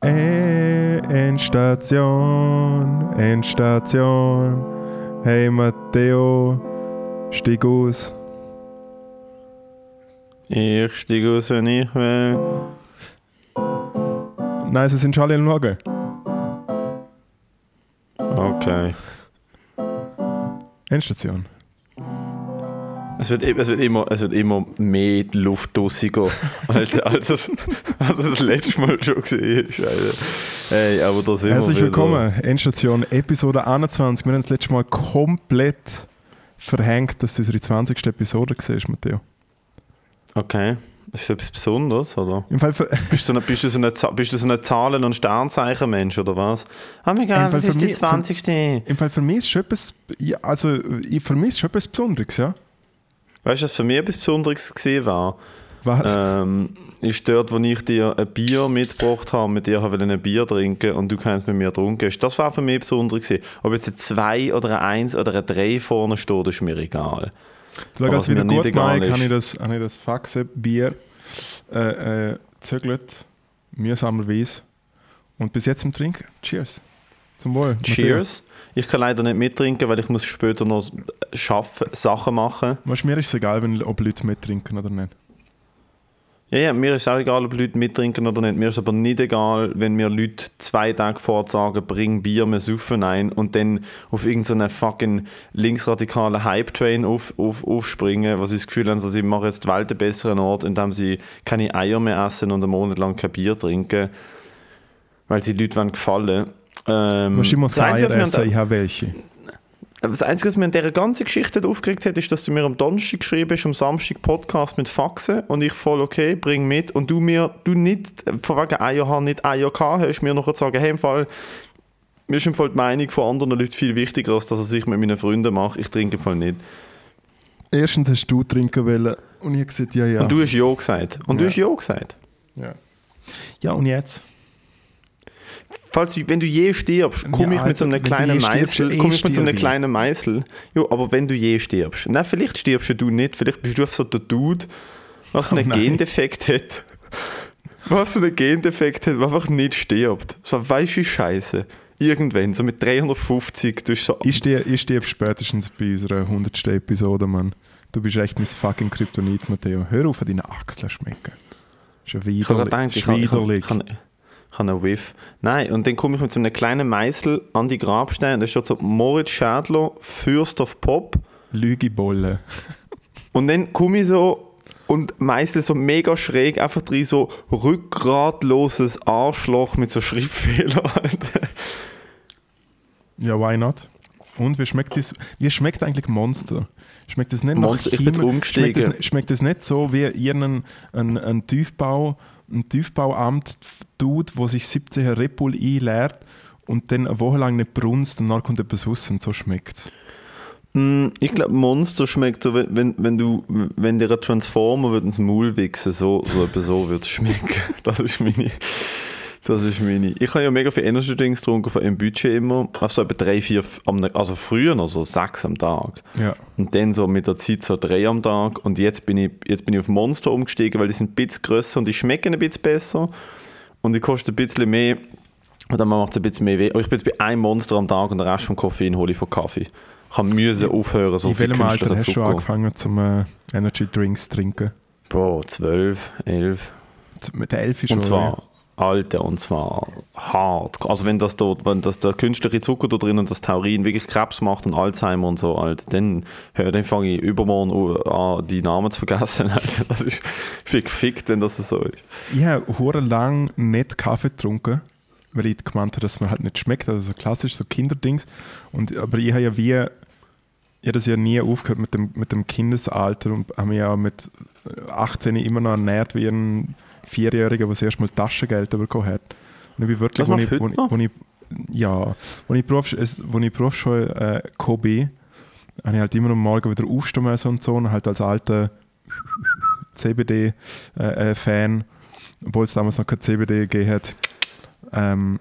Endstation, Endstation. Hey Matteo, steig aus. Ich steige aus, wenn ich will. Nein, sie sind schon alle am Schauen. Okay. Endstation. Es wird, es wird, immer, es wird immer mehr Luft draussiger, als, als, es, als es das letzte Mal schon gesehen ist. Hey, aber da sind Herzlich willkommen, Endstation, Episode 21. Wir haben das letzte Mal komplett verhängt, dass es unsere 20. Episode war, Matteo. Okay. Ist das etwas Besonderes, oder? Im Fall für, Bist du, so eine- bist du, so, eine, bist du so ein Zahlen- und Sternzeichen-Mensch, oder was? Oh mein Gott, das ist die mich- für- 20. Im Fall für mich ist schon etwas, also für mich ist schon etwas Besonderes, ja? Weißt du, was für mich etwas Besonderes gesehen war? Was? ähm, ist dort, wo ich dir ein Bier mitgebracht habe, mit dir wollte ein Bier trinken und du kannst mit mir trunken hast. Das war für mich besonders gewesen. Ob jetzt ein 2 oder ein 1 oder ein 3 vorne steht, ist mir egal. Schau, als mir wieder gut egal mache, habe ich das, habe ich das Faxe-Bier äh, äh, zögert, mühsamerweise. Und bis jetzt im Trinken. Cheers. Zum Wohl. Cheers. Ich kann leider nicht mittrinken, weil ich muss später noch schaffen, Sachen machen. Weißt, mir ist es egal, wenn, ob Leute mittrinken oder nicht. Ja, ja, mir ist auch egal, ob Leute mittrinken oder nicht. Mir ist aber nicht egal, wenn mir Leute zwei Tage vorher sagen, bring Bier, wir saufen ein und dann auf irgendeinen fucking linksradikalen Hype-Train auf, auf, aufspringen, was ich das Gefühl habe, dass sie machen jetzt die Welt einen besseren Ort, indem sie keine Eier mehr essen und einen Monat lang kein Bier trinken, weil sie Leuten wollen gefallen. Ähm, Weißt, ich muss essen, ich habe welche. das Einzige, was mir an dieser ganzen Geschichte aufgeregt hat, ist, dass du mir am Donnerstag geschrieben hast, am Samstag Podcast mit Faxen und ich voll okay, bring mit und du mir, du nicht, von wegen haben, nicht gehabt hast, mir noch sagen, hey, im Fall, mir ist im Fall die Meinung von anderen Leuten viel wichtiger, als dass sich mit meinen Freunden macht. Ich trinke im Fall nicht. Erstens hast du trinken wollen und ich habe gesagt, ja, ja. Und du hast Ja gesagt. Und du Ja. hast Ja gesagt. ja. ja, und jetzt? Falls, wenn du je stirbst, komme Ja, ich mit so du kleinen Meißel, eh komme ich mit so stirb ich. kleinen Meißel. Jo, aber wenn du je stirbst, na vielleicht stirbst du nicht, vielleicht bist du einfach so der Dude, was Oh einen nein. Gendefekt hat, was so einen Gendefekt hat, der einfach nicht stirbt. So weißt du Scheiße. Irgendwann, so mit 350, du so, Ich stehe ich stehe spätestens bei unserer 100. Episode, Mann. Du bist echt mein fucking Kryptonit, Matteo. Hör auf, an deine Achseln schmecken. Schon ich habe widerlich. ich ich ich habe- ich habe einen Whiff. Nein, und dann komme ich mit so einem kleinen Meißel an die Grabsteine, da steht so Moritz Schädler, Fürst of Pop. Lügebolle. Und dann komme ich so und meißel so mega schräg einfach drin so rückgratloses Arschloch mit so Schreibfehlern. Alter. Ja, why not? Und wie schmeckt das? Wie schmeckt eigentlich Monster? Schmeckt es nicht Monster, nach ich bin umgestiegen. Schmeckt es, schmeckt es nicht so wie irgendein ein, ein Tiefbau, ein Tiefbauamt tut, wo sich 17 Red Bull einleert und dann eine Woche lang nicht brunst und dann kommt etwas raus und so schmeckt es. Mm, Ich glaube, Monster schmeckt so, wenn, wenn, du, wenn dir ein Transformer ins Maul wichsen, so, so so wird es schmecken. Das ist meine. Das ist meine. Ich habe ja mega viel Energy Drinks getrunken von im Budget immer. Auf so etwa drei, vier, also früher noch so sechs am Tag. Ja. Und dann so mit der Zeit so drei am Tag. Und jetzt bin ich, jetzt bin ich auf Monster umgestiegen, weil die sind ein bisschen grösser und die schmecken ein bisschen besser. Und die kosten ein bisschen mehr. Und dann macht es ein bisschen mehr weh. Aber ich bin jetzt bei einem Monster am Tag und den Rest vom Koffein hole ich von Kaffee. Ich habe müssen aufhören, so In viel künstlichen hast du Zucker. angefangen zum äh, Energy Drinks zu trinken? Bro, 12, 11. Z- Mit der Elf schon. Und zwar alte und zwar hart. Also wenn das dort, wenn das der künstliche Zucker da drin und das Taurin wirklich Krebs macht und Alzheimer und so, Alter, dann, dann fange ich übermorgen an, die Namen zu vergessen. Alter. Das ist, ich bin gefickt, wenn das so ist. Ich habe lang nicht Kaffee getrunken, weil ich gemeint habe, dass mir halt nicht schmeckt. Also so klassisch, so Kinderdings. Und, aber ich habe ja wie, ich das ja nie aufgehört mit dem, mit dem Kindesalter und habe mich ja mit 18 immer noch ernährt wie ein Vierjähriger, der das erste Mal Taschengeld bekommen hat. Und ich bin wirklich, Das wo ich, wo wo ich, ja, wo ich Berufs, wo ich Berufsschule äh, gekommen bin, habe ich halt immer am Morgen wieder aufstehen müssen und so und halt als alter CBD-Fan, obwohl es damals noch kein CBD gegeben hat, ähm,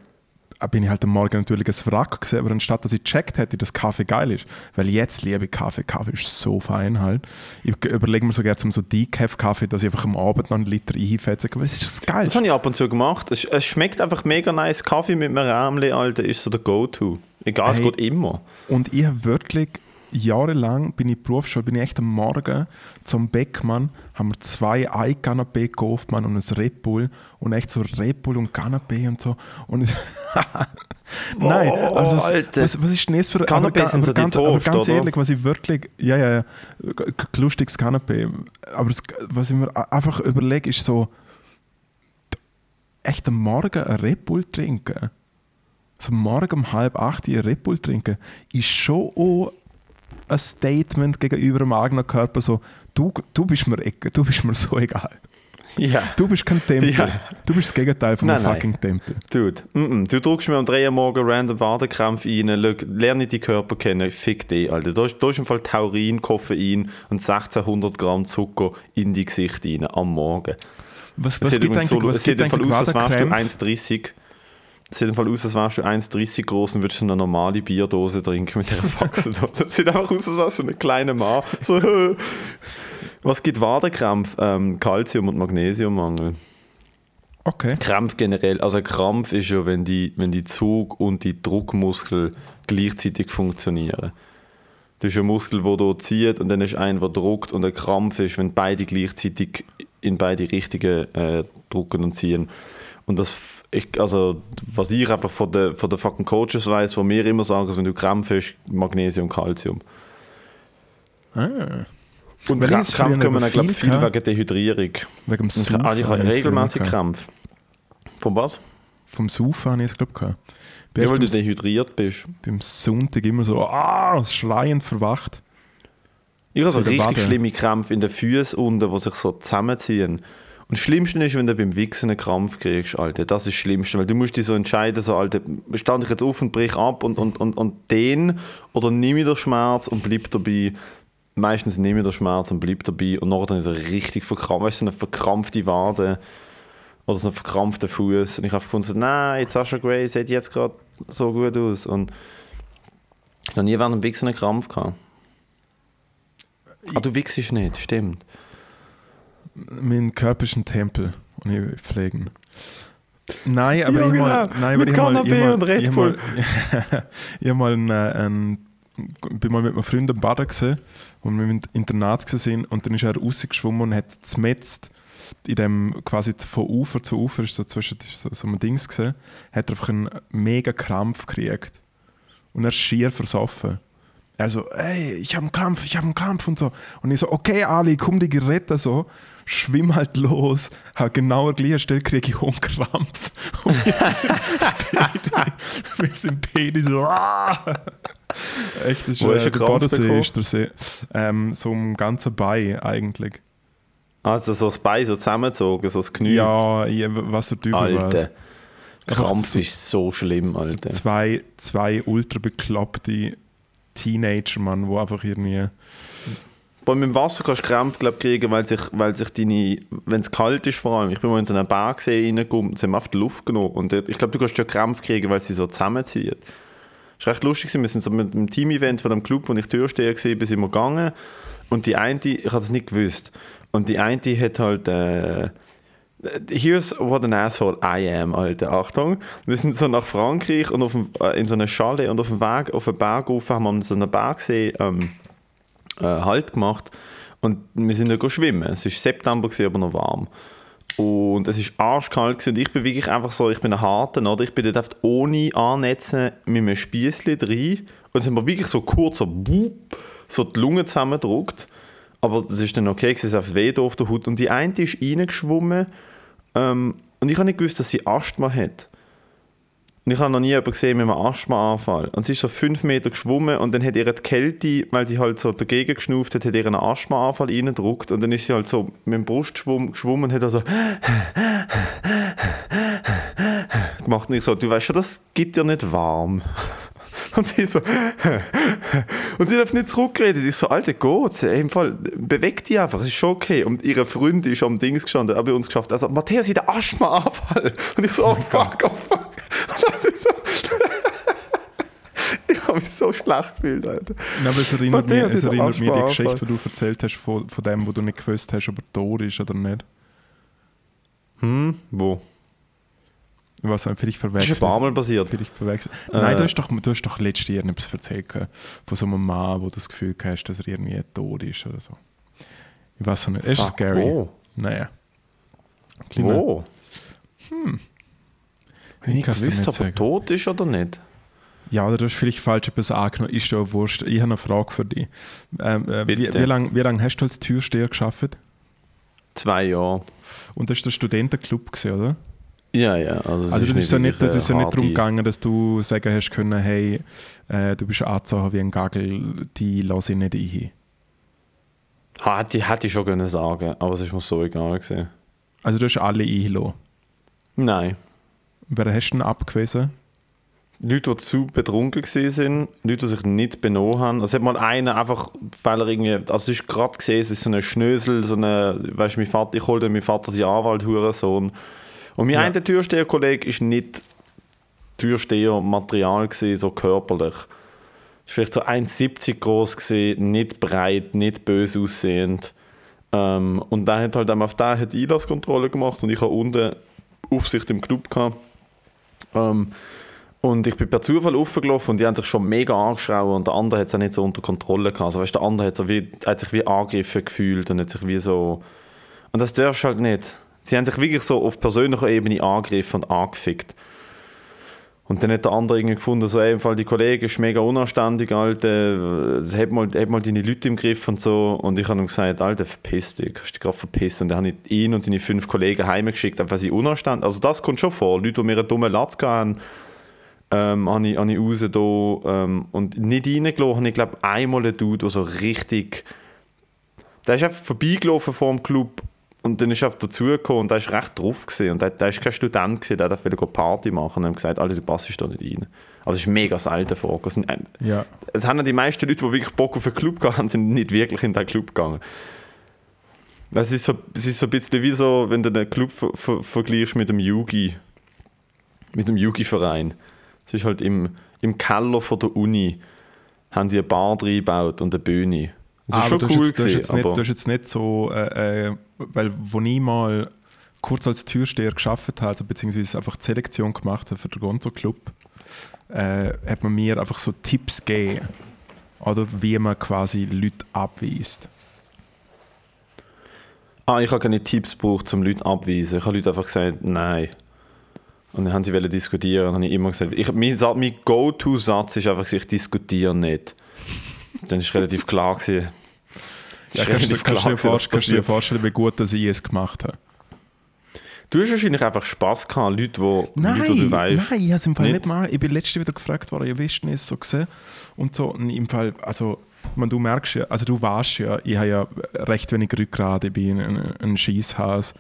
bin ich halt am Morgen natürlich ein Wrack gewesen, aber anstatt dass ich gecheckt hätte, dass Kaffee geil ist, weil jetzt liebe ich Kaffee, Kaffee ist so fein halt. Ich überlege mir so gerne zum so Decaf-Kaffee, dass ich einfach am Abend noch einen Liter einfetze, aber es ist das geil. Das habe ich ab und zu gemacht. Es, es schmeckt einfach mega nice. Kaffee mit einem Rämli, Alter, ist so der Go-To. Egal, es Hey. geht immer. Und ich habe wirklich jahrelang, bin ich Berufsschule, bin ich echt am Morgen zum Beckmann, haben wir zwei Ei-Canapé gekauft, Mann, und ein Red Bull und echt so Red Bull und Canapé und so. Und Nein, also es- Alter. was, was ist denn das für Canapés aber sind so aber die ganz, aber Toast, ganz ehrlich, was ich wirklich, ja, ja, ja, lustiges Canapé, aber es, was ich mir einfach überlege, ist so, echt am Morgen ein Red Bull trinken, so morgen um halb acht ein Red Bull trinken, ist schon auch ein Statement gegenüber dem eigenen Körper, so, du, du bist mir egal, du bist mir so egal. Ja. Du bist kein Tempel. Ja. Du bist das Gegenteil von einem Nein, nein. fucking Tempel. Dude, mm -mm. du drückst mir um 3 Uhr morgen random Wadenkrampf rein, lerne die Körper kennen, fick dich, Alter. Da ist, da ist im Fall Taurin, Koffein und 1600 Gramm Zucker in die Gesicht rein am Morgen. Was, was gibt eigentlich, so, was es sieht gibt eigentlich aus, als wärst du Wadenkrämpfe? 1,30. Es sieht im Fall aus, als wärst du 1,30 groß und würdest eine normale Bierdose trinken mit dieser Faxendose. Es sieht einfach aus, als wärst du ein kleiner Mann. So, was gibt Wadenkrampf? Ähm, Calcium- und Magnesiummangel. Okay. Krampf generell, also ein Krampf ist ja, wenn die, wenn die Zug- und die Druckmuskel gleichzeitig funktionieren. Du hast einen Muskel, der hier zieht und dann ist ein, der druckt und ein Krampf ist, wenn beide gleichzeitig in beide Richtungen äh, drucken und ziehen. Und das, ich, also, was ich einfach von den, von den fucking Coaches weiß, wo mir immer sagen, dass wenn du Krampf hast, Magnesium, Calcium. Ah. Und ich können wir aber glaube viel viel wegen Dehydrierung. Wegen dem Saufen. ah, ich habe ich regelmäßig. Krampf. Von was? Vom Saufen habe ich es, glaube ich, gehabt. Ja, weil du dehydriert bist. beim Sonntag immer so ah, schreiend verwacht. Ich habe so richtig Wade. schlimme Krämpfe in den Füßen unten, die sich so zusammenziehen. Und das Schlimmste ist, wenn du beim Wichsen einen Krampf kriegst, Alter. Das ist das Schlimmste, weil du musst dich so entscheiden, so, Alter, stand ich jetzt auf und brich ab und, und, und, und den oder nehme ich den Schmerz und bleib dabei. Meistens nehme ich den Schmerz und bleib dabei und nachher dann ist er richtig verkrampft, weißt du, so eine verkrampfte Wade oder so einen verkrampften Fuß. Und ich habe gefunden, nein, Sascha Gray sieht jetzt gerade so gut aus. Und ich habe nie während dem Wichsen einen Krampf gehabt. Ah, du wichsest nicht, stimmt. Mein Körper ist ein Tempel und ich pflegen. Nein, aber Ja, ich mal, genau. nein, aber ich mal, ich mal, ich mal, ich mal einen, äh, einen, bin mal mit einem Freund am Baden gesehen, wo wir im Internat sind und dann ist er rausgeschwommen und hat zmetzt in dem quasi von Ufer zu Ufer ist so zwischen so, so einem Dings gesehen, hat er einfach einen mega Krampf gekriegt und er ist schier versoffen. Er so, ey, ich habe einen Kampf, ich habe einen Kampf und so. Und ich so, okay, Ali, komm dich retten, so. Schwimm halt los. Habe genau an der gleichen Stelle kriege ich auch einen Krampf. Und wir sind beide so. Echt, das ist, Wo äh, du der Bodensee bekommen? ist der See. Ähm, so im ganzen Bein eigentlich. Also so das Bein so zusammengezogen, so das Knie. Ja, was der Teufel Alter. weiß. Krampf so- ist so schlimm, So Alter. zwei, zwei ultra bekloppte Teenager, Mann, die einfach irgendwie... Bei mit dem Wasser kannst du Krämpfe glaub, kriegen, weil sich, weil sich deine, wenn es kalt ist vor allem, ich bin mal in so einen Bergsee reingekommen, sie haben einfach die Luft genommen und ich glaube, du kannst schon Krämpfe kriegen, weil sie so zusammenziehen. Das war recht lustig, wir sind so mit dem Team-Event von dem Club, wo ich Türsteher war, sind wir gegangen und die eine, ich habe das nicht gewusst, und die eine hat halt, äh, Here's what an asshole I am, Alter. Achtung. Wir sind so nach Frankreich und auf dem, äh, in so einer Schale und auf dem Weg auf den Berg rauf haben wir so einem Bergsee ähm, äh, Halt gemacht. Und wir sind go schwimmen. Es war September, gewesen, aber noch warm. Und es war arschkalt gewesen. und ich bin wirklich einfach so, ich bin ein Harten, oder? Ich bin dort einfach ohne Annetzen mit einem Spiessli drin. Und es haben wir wirklich so kurz so, wup, so die Lunge zusammengedrückt. Aber das ist dann okay, es hat weh da auf der Haut. Und die eine ist reingeschwommen ähm, und ich habe nicht gewusst, dass sie Asthma hat. Und ich habe noch nie jemanden gesehen mit einem Asthmaanfall. Und sie ist so fünf Meter geschwommen und dann hat ihre Kälte, weil sie halt so dagegen geschnauft hat, hat ihr einen Asthmaanfall reingedrückt und dann ist sie halt so mit dem Brustschwumm geschwommen und hat also gemacht. Und ich so, du weißt schon, das gibt dir nicht warm. Und sie so, und sie darf nicht zurückreden. Ich so, Alter, geht's? Ey, Im Fall, beweg dich einfach, es ist schon okay. Und ihre Freundin ist am Dings gestanden, hat bei uns geschafft. Also, Matthäus, sie hat Asthmaanfall. Und ich so, oh fuck, oh fuck. Dann sie so, habe mich so schlecht gefühlt, Alter. Nein, aber es erinnert, mich, es ist erinnert mich an die Geschichte, die du erzählt hast von, von dem, wo du nicht gewusst hast, ob er tot ist oder nicht. Hm, wo? Was vielleicht Das ist verwechselt. ein paar Mal passiert. Vielleicht verwechselt. Äh. Nein, du hast, doch, du hast doch letztes Jahr etwas erzählt von so einem Mann, wo du das Gefühl hast, dass er irgendwie tot ist oder so. Ich weiß auch nicht. Es ist Fuck, scary. Wo? Naja. Kleiner- Wo? Ich Ich gewusst, ob er tot ist oder nicht. Ja, oder du hast vielleicht falsch etwas angenommen. Ist ja wurscht. Ich habe eine Frage für dich. Ähm, äh, wie wie lange wie lang hast du als Türsteher geschafft? Zwei Jahre. Und das war der Studentenclub, gewesen, oder? Ja, ja. Also, Also das ist ja nicht, das ist ja nicht darum gegangen, dass du sagen hast können, hey, äh, du bist angezogen wie ein Gagel, die lasse ich nicht ein. Hätte, ich- hätte ich schon können sagen, aber es ist mir so egal gewesen. Also du hast alle eingelassen. Nein. Wer hast du denn abgewiesen? Leute, die zu betrunken waren, Leute, die sich nicht benommen haben. Also es hat mal einen einfach, weil er irgendwie, also es ist gerade gesehen, es ist so ein Schnösel, so eine, weißt du, mein Vater, ich holte mein Vater seinen Anwalt, Hurensohn. Und mein Ja. einer Türsteherkollege ist nicht Türstehermaterial gewesen, so körperlich. Ist vielleicht so 1,70 groß gewesen, nicht breit, nicht böse aussehend. Ähm, und der hat halt dann auf den hat Einlasskontrolle gemacht und ich habe unten Aufsicht im Club gehabt. Ähm, und ich bin per Zufall aufgelaufen und die haben sich schon mega angeschraubt und der andere hat es auch nicht so unter Kontrolle gehabt. Also weißt, der andere hat, so wie, hat sich wie angegriffen gefühlt und hat sich wie so... Und das darfst du halt nicht. Sie haben sich wirklich so auf persönlicher Ebene angegriffen und angefickt. Und dann hat der andere irgendwie gefunden, so, ey, die Kollege ist mega unanständig, Alter, hab mal, hab mal deine Leute im Griff und so. Und ich habe ihm gesagt, Alter, verpiss dich, kannst dich gerade verpissen. Und dann habe ich ihn und seine fünf Kollegen heimgeschickt, einfach weil sie unanständig Also das kommt schon vor. Leute, die mir einen dummen Latz haben, ähm, habe ich, habe ich raus da, ähm, und nicht reingelassen, habe ich glaube einmal einen Dude, der so richtig... Der ist einfach vorbeigelaufen vor dem Club und dann ist er einfach dazugekommen und der ist recht drauf gewesen. und der, der ist kein Student gewesen, der wollte Party machen und haben gesagt, Alter, du passst da nicht rein. Also es ist mega selten vorgekommen. Es sind- Ja. Es haben die meisten Leute, die wirklich Bock auf einen Club gehabt sind nicht wirklich in den Club gegangen. Es ist, so, es ist so ein bisschen wie so, wenn du den Club ver ver vergleichst mit dem Yugi, mit dem Yugi-Verein. Es ist halt im, im Keller von der Uni haben sie eine Bar reingebaut und eine Bühne. Das ist Aber schon du cool jetzt, du, hast gewesen, jetzt nicht, du hast jetzt nicht so, äh, äh, weil wo ich mal kurz als Türsteher geschafft habe, also beziehungsweise einfach die Selektion gemacht habe für den Gonzo Club, äh, hat man mir einfach so Tipps gegeben, oder wie man quasi Leute abweist. ah, ich habe keine Tipps gebraucht, um Leute abzuweisen. Ich habe Leute einfach gesagt, nein. Und dann haben sie diskutieren und dann habe ich immer gesagt, ich, mein, mein Go-To-Satz ist einfach, ich diskutiere nicht. Dann ist relativ klar gewesen. Ja, kannst, du, kannst, dir gewesen, vor, was kannst du dir vorstellen, wie gut dass ich es gemacht habe? Du hast wahrscheinlich einfach Spass gehabt, Leute, wo, Nein, Leute, die du weißt. nein, ich habe es im Fall Nicht? nicht, mal. Ich bin letztes wieder gefragt worden, ja, ist denn es so gesehen? Und so, und im Fall, also, man, du merkst ja, also du weißt ja, ich habe ja recht wenig Rückgrat, ich bin ein, ein Schießhaus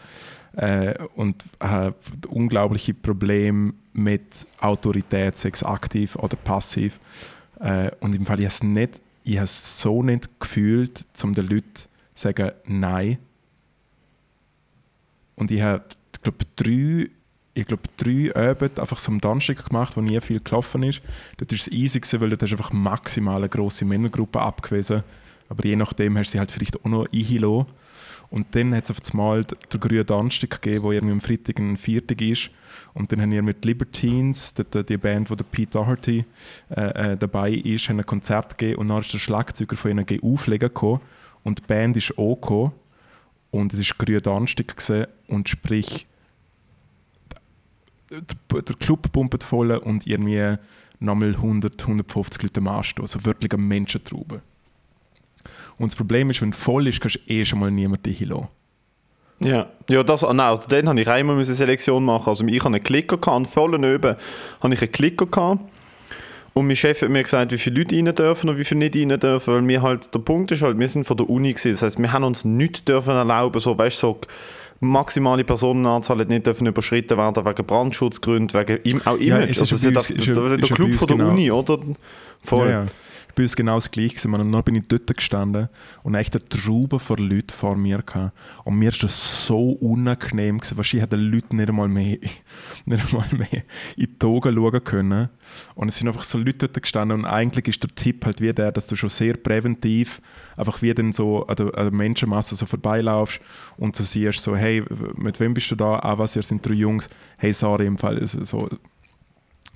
äh, und habe unglaubliche Probleme mit Autorität, sei es aktiv oder passiv. Äh, und im Fall, ich habe es nicht, ich habe es so nicht gefühlt, um den Leuten zu sagen, nein. Und ich habe, glaube, drei, ich glaube, drei Abende einfach so am Donnerstag gemacht, wo nie viel gelaufen ist. Dort war es easy, weil dort hast du einfach maximal eine grosse Männergruppe abgewiesen. Aber je nachdem hast du sie halt vielleicht auch noch eingelassen. Und dann hat es auf einmal den grünen Donnerstag gegeben, wo irgendwie am Freitag ein Viertag ist. Und dann haben wir mit Libertines, die, die- Band, wo der Pete Doherty äh, äh, dabei ist, haben ein Konzert gegeben. Und dann ist der Schlagzeuger von ihnen auflegen gekommen. Und die Band ist auch. Und es war grüner Donnerstag gewesen, und sprich, der Club pumpt voll und irgendwie nochmal 100, 150 Leute am Anstehen. Also wirklich eine Menschentraube. Und das Problem ist, wenn es voll ist, kannst du eh schon mal niemanden hinlassen. Ja, ja das, nein, also dann habe ich einmal eine Selektion machen. Also ich hatte einen Klicker, gehabt, und voll oben habe ich einen Klicker gehabt. Und mein Chef hat mir gesagt, wie viele Leute rein dürfen und wie viele nicht rein dürfen, weil wir halt, der Punkt ist halt, wir sind von der Uni gewesen, das heißt, wir haben uns nicht dürfen erlauben, so, weißt du, so maximale Personenanzahl hat nicht dürfen überschritten werden wegen Brandschutzgründen, wegen auch Image. ist also ja bei ist der, ist der, ist bei Club von der genau. Uni, oder? Voll. Ja, ja. Bei uns genau das Gleiche gewesen. Und dann bin ich dort gestanden und echt eine Traube von Leuten vor mir gehabt. Und mir ist das so unangenehm gewesen. Wahrscheinlich hätten Leute nicht einmal mehr, nicht einmal mehr in die Augen schauen können. Und es sind einfach so Leute dort gestanden und eigentlich ist der Tipp halt wie der, dass du schon sehr präventiv einfach wie dann so an der, an der Menschenmasse so vorbeilaufst und so siehst so, hey, mit wem bist du da? Ah, was, ihr sind drei Jungs. Hey, sorry, im Fall, so,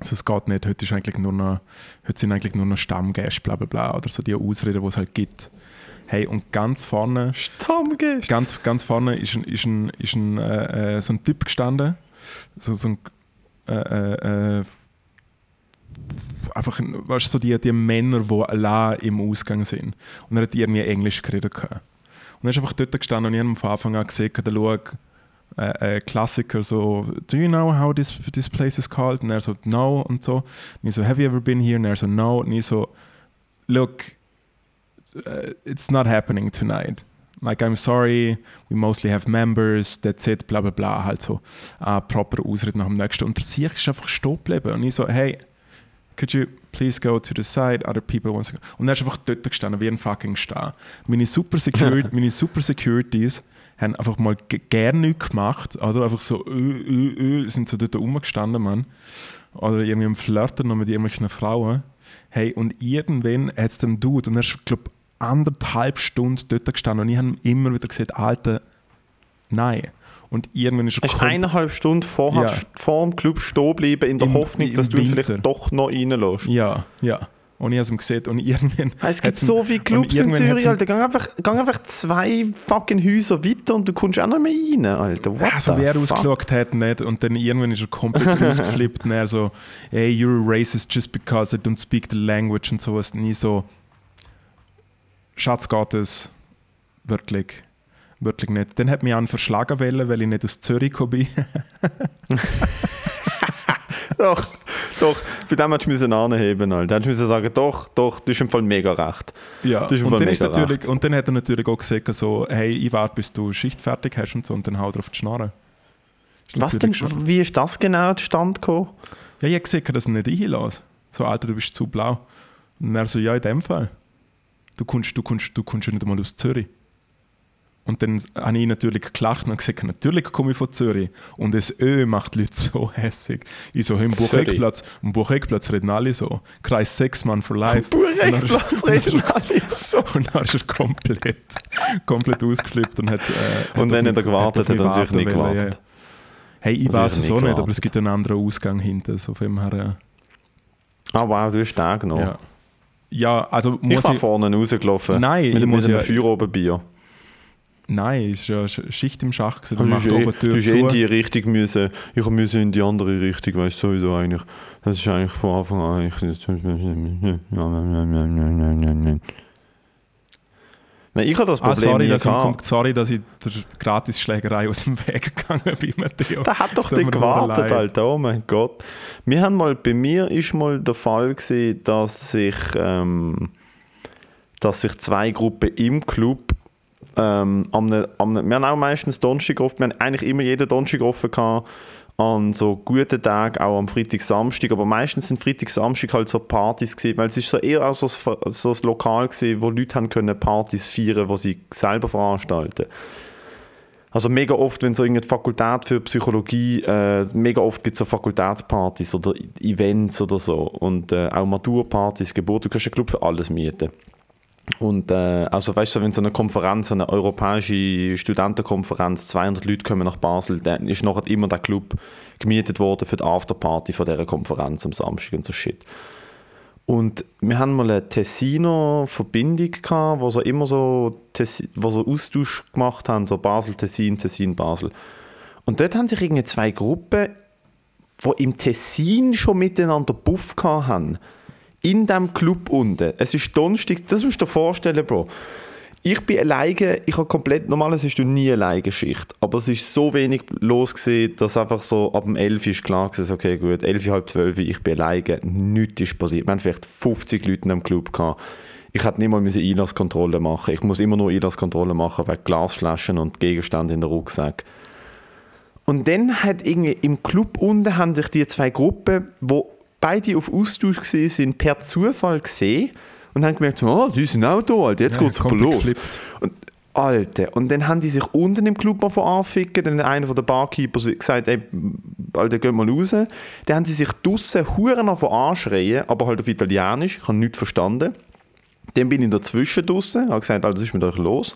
also es geht nicht, heute, ist eigentlich nur noch, heute sind eigentlich nur noch Stammgäste, bla bla bla, oder so die Ausreden, die es halt gibt. Hey, und ganz vorne, Stammgäste. ganz, ganz vorne ist, ein, ist, ein, ist ein, äh, äh, so ein Typ gestanden, so, so ein, äh, äh, äh einfach, ein- weißt du, so die, die Männer, die allein im Ausgang sind. Und er hat irgendwie Englisch geredet. gehabt. Und er ist einfach dort gestanden und ich habe von Anfang an gesehen, der schau, äh, äh, Klassiker so, do you know how this, this place is called? Und er so, no, und so. Und ich so, have you ever been here? Und er so, no. Und ich so, look, uh, it's not happening tonight. Like, I'm sorry, we mostly have members, that's it, bla bla bla. Halt so, uh, proper Ausrede nach dem nächsten. Und der Sieg ist einfach stehen geblieben. Und ich so, hey, could you please go to the side, other people want to go. Und er ist einfach dort gestanden, wie ein fucking Star. Meine Super, Security, meine Super Securities haben einfach mal gerne nichts gemacht, oder? Einfach so, ö, ö, ö, sind so dort rumgestanden, Mann. Oder irgendwie am Flirten noch mit irgendwelchen Frauen. Hey, und irgendwann hat es dem Dude, und er ist, glaube anderthalb Stunden dort gestanden, und ich habe immer wieder gesagt, Alter, nein. Und irgendwann ist er Hast eineinhalb Stunden vorher, Ja. vor dem Club stehen bleiben, in der Im- Hoffnung, dass du ihn vielleicht doch noch reinlässt? Ja, ja. Und ich habe es ihm gesehen und irgendwann... Es gibt so viele Clubs in Zürich, Alter. Gang einfach, einfach zwei fucking Häuser weiter und du kommst auch noch mehr rein, Alter. What Also wer ausgeschaut hat, nicht. Und dann irgendwann ist er komplett ausgeflippt und er so, hey, you're a racist just because I don't speak the language und sowas. Nie so, Schatz Gottes, wirklich, wirklich nicht. Dann hat mich an verschlagen wollen, weil ich nicht aus Zürich gekommen bin. Doch, doch. Bei dem hättest du müssen anheben, Alter. Hättest du sagen, doch, doch, du hast im Fall mega recht. Ja, und dann, ist natürlich, und dann hat er natürlich auch gesagt, so, hey, ich warte, bis du Schicht fertig hast und so, und dann haut er auf die Schnarre. Was denn, schon- wie ist das genau zustande gekommen? Ja, ich habe gesagt, dass er nicht einlasse. So, Alter, du bist zu blau. Und er so, ja, in dem Fall. Du kommst, du kommst, du kommst ja nicht einmal aus Zürich. Und dann habe ich natürlich gelacht und gesagt, natürlich komme ich von Zürich. Und das Ö macht die Leute so hässig. Ich so, im. Bucheckplatz, im Bucheckplatz reden alle so. Kreis 6 Mann for life. Burechtplatz reden alle so. Und dann ist er komplett, komplett ausgeflippt und hat. Äh, Und wenn er gewartet hat, hat er sich nicht gewartet. ja. Hey, ich weiß es auch nicht, aber es gibt einen anderen Ausgang hinten. So von her, äh, Ah wow, du hast den genommen. ja. ja, also Ich muss war ich. vorne rausgelaufen. Nein, mit, ich mit muss einem ja- Feuer oben Bier. Nein, es ist ja Sch- Schicht im Schach. gewesen. Du machst musst eh, oben die du Tür musst eh in die Richtung müssen. Ich müssen in die andere Richtung, weißt du, sowieso eigentlich. Das ist eigentlich von Anfang an eigentlich. Nein, ich habe das Ah, Problem sorry, nie dass ich, sorry, dass ich der Gratisschlägerei aus dem Weg gegangen bin, Matteo. Der hat doch mir gewartet. Alter. Oh mein Gott. Wir haben mal, bei mir ist mal der Fall gewesen, dass sich, ähm, dass sich zwei Gruppen im Club ähm, am, ne- am, ne- wir haben auch meistens Donnerstag offen, wir haben eigentlich immer jeden Donnerstag offen gehabt, an so guten Tagen, auch am Freitag, Samstag, aber meistens sind Freitag, Samstag halt so Partys gewesen, weil es ist so eher auch so ein, so ein Lokal gewesen, wo Leute haben können Partys feiern, wo sie selber veranstalten. Also mega oft, wenn so irgendeine Fakultät für Psychologie, äh, mega oft gibt es so Fakultätspartys oder Events oder so. Und äh, auch Maturpartys, Geburt, du kannst einen Club für alles mieten. Und äh, also weißt du, wenn so eine Konferenz, so eine europäische Studentenkonferenz, 200 Leute kommen nach Basel, dann ist nachher immer der Club gemietet worden für die Afterparty von dieser Konferenz am Samstag und so Shit. Und wir haben mal eine Tessiner Verbindung gehabt, wo so immer so, wo so Austausch gemacht haben, so Basel, Tessin, Tessin, Basel. Und dort haben sich irgendwie zwei Gruppen, die im Tessin schon miteinander Buff haben. In diesem Club unten. Es ist Donnerstag, das musst du dir vorstellen, Bro. Ich bin alleine, ich habe komplett, normalerweise hast du nie alleine Schicht, aber es ist so wenig los gewesen, dass einfach so ab dem 11 ist klar gewesen, okay gut, 11, halb 12, ich bin alleine, nichts ist passiert. Wir haben vielleicht 50 Leute dem Club gehabt. Ich hätte nicht mal Einlasskontrolle machen Ich muss immer nur Einlasskontrolle machen wegen Glasflaschen und Gegenstände in der Rucksack. Und dann hat irgendwie im Club unten haben sich die zwei Gruppen, wo beide auf Austausch gesehen sind, per Zufall gesehen und haben gemerkt, so, oh, die sind auch da, Alter, jetzt Ja, geht's aber los. geflippt. Und, Alter, und dann haben die sich unten im Club von anficken, dann hat einer von der Barkeeper gesagt, ey, Alter, geh mal raus. Dann haben sie sich draussen Huren von anschreien, aber halt auf Italienisch, ich habe nichts verstanden. Dann bin ich dazwischen draussen, habe gesagt, Alter, was ist mit euch los?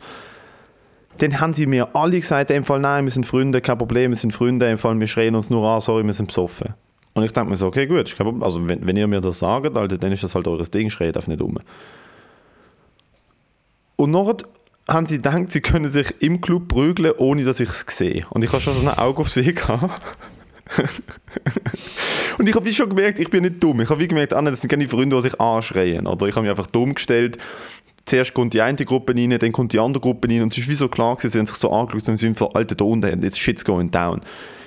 Dann haben sie mir alle gesagt, im Fall, nein, wir sind Freunde, kein Problem, wir sind Freunde, im Fall, wir schreien uns nur an, sorry, wir sind besoffen. Und ich denke mir so, okay, gut, also wenn, wenn ihr mir das sagt, Alter, dann ist das halt eures Ding, schreit einfach nicht um. Und nachher haben sie gedacht, sie können sich im Club prügeln, ohne dass ich es sehe. Und ich habe schon so ein Auge auf sie gehabt. und ich habe wie schon gemerkt, ich bin nicht dumm. Ich habe wie gemerkt, ah, das sind keine Freunde, die sich anschreien. Oder ich habe mich einfach dumm gestellt. Zuerst kommt die eine Gruppe rein, dann kommt die andere Gruppe rein. Und es ist wie so klar gewesen, sie haben sich so angeschaut und sind von Alter, da unten, jetzt shit's going down.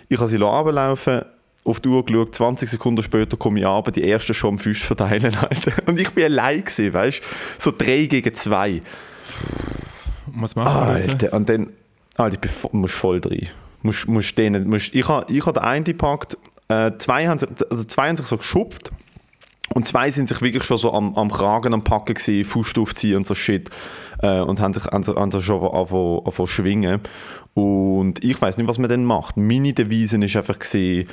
Ich habe sie runterlaufen, auf die Uhr geschaut, 20 Sekunden später komme ich runter, die ersten schon am Fisch verteilen. Alter. Und ich bin allein gewesen, weißt du? So drei gegen zwei. Was wir heute? Alter, und dann, Alter, ich bin musst voll drin. Musst, musst denen, musst, ich habe ich ha den einen gepackt, äh, zwei, haben sich, also zwei haben sich so geschupft und zwei sind sich wirklich schon so am, am Kragen am Packen gewesen, Fuß aufziehen und so Shit äh, und haben sich, haben sich, haben sich schon angefangen zu schwingen. Und ich weiß nicht, was man dann macht. Meine Devise ist einfach gewesen,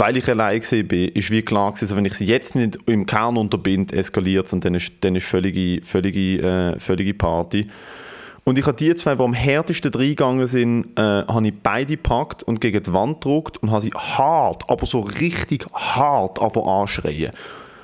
weil ich allein gewesen bin, ist wie klar gewesen, also wenn ich sie jetzt nicht im Kern unterbinde, eskaliert es und dann ist, dann ist völlige, völlige, äh, völlige Party. Und ich habe die zwei, die am härtesten reingegangen sind, äh, habe ich beide gepackt und gegen die Wand gedruckt und habe sie hart, aber so richtig hart anschreien.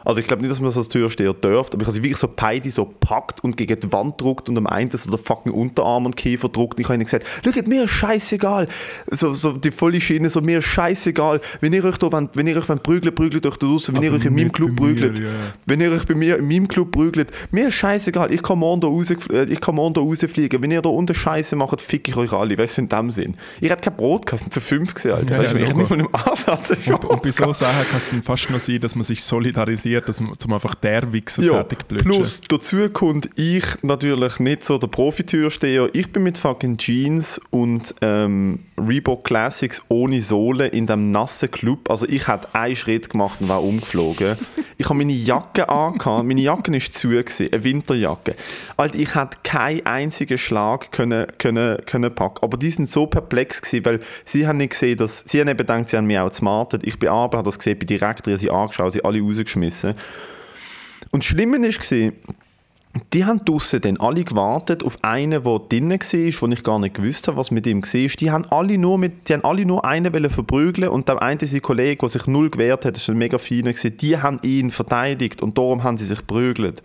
Also ich glaube nicht, dass man das als Türsteher dürft, aber ich habe sie wirklich so beide so gepackt und gegen die Wand gedruckt und am einen so der fucking Unterarm und Kiefer gedruckt. Und ich habe ihnen gesagt, schaut, mir ist scheißegal. So, so die volle Schiene, so mir ist scheißegal. Wenn ihr euch da wollt, wenn ihr euch wollt prügeln, prügelt euch da draussen. Wenn ihr Aber euch in meinem Club prügelt, ja. wenn ihr euch bei mir in meinem Club prügelt, mir ist scheißegal, ich kann morgen da, raus, äh, ich kann morgen da rausfliegen. Wenn ihr da unten Scheiße macht, fick ich euch alle. Weißt du, in dem Sinn. Ihr habt kein Brotkasten zu fünf gesehen, Alter. Ja, weißt ja, ich habe Logo. nicht mal im Ansatz Und, und bei so Sachen kann es fast noch sein, dass man sich solidarisiert, dass man zum einfach der Wichser Ja, fertig blödschen. plus dazu kommt ich natürlich nicht so der Profitürsteher. Ich bin mit fucking Jeans und ähm, Reebok Classics ohne Sohle in dem nassen Club. Also ich hatte einen Schritt gemacht und war umgeflogen. ich habe meine Jacke angehabt. Meine Jacke war zu, gewesen, eine Winterjacke. Alter, ich hätte keinen einzigen Schlag können, können, können packen. Aber die sind so perplex gewesen, weil sie haben nicht gesehen, dass sie haben eben gedacht, sie haben mich outsmartet. Ich bin aber, habe das gesehen, bin direkt drin, sie angeschaut, sie alle rausgeschmissen. Und das Schlimme war, die haben draussen dann alle gewartet auf einen, der drinnen war, wo ich gar nicht gewusst habe, was mit ihm war. Die haben alle nur, mit, die haben alle nur einen wollen verprügeln und der eine sein Kollege, der sich null gewehrt hat, das war ein mega feiner, die haben ihn verteidigt und darum haben sie sich geprügelt.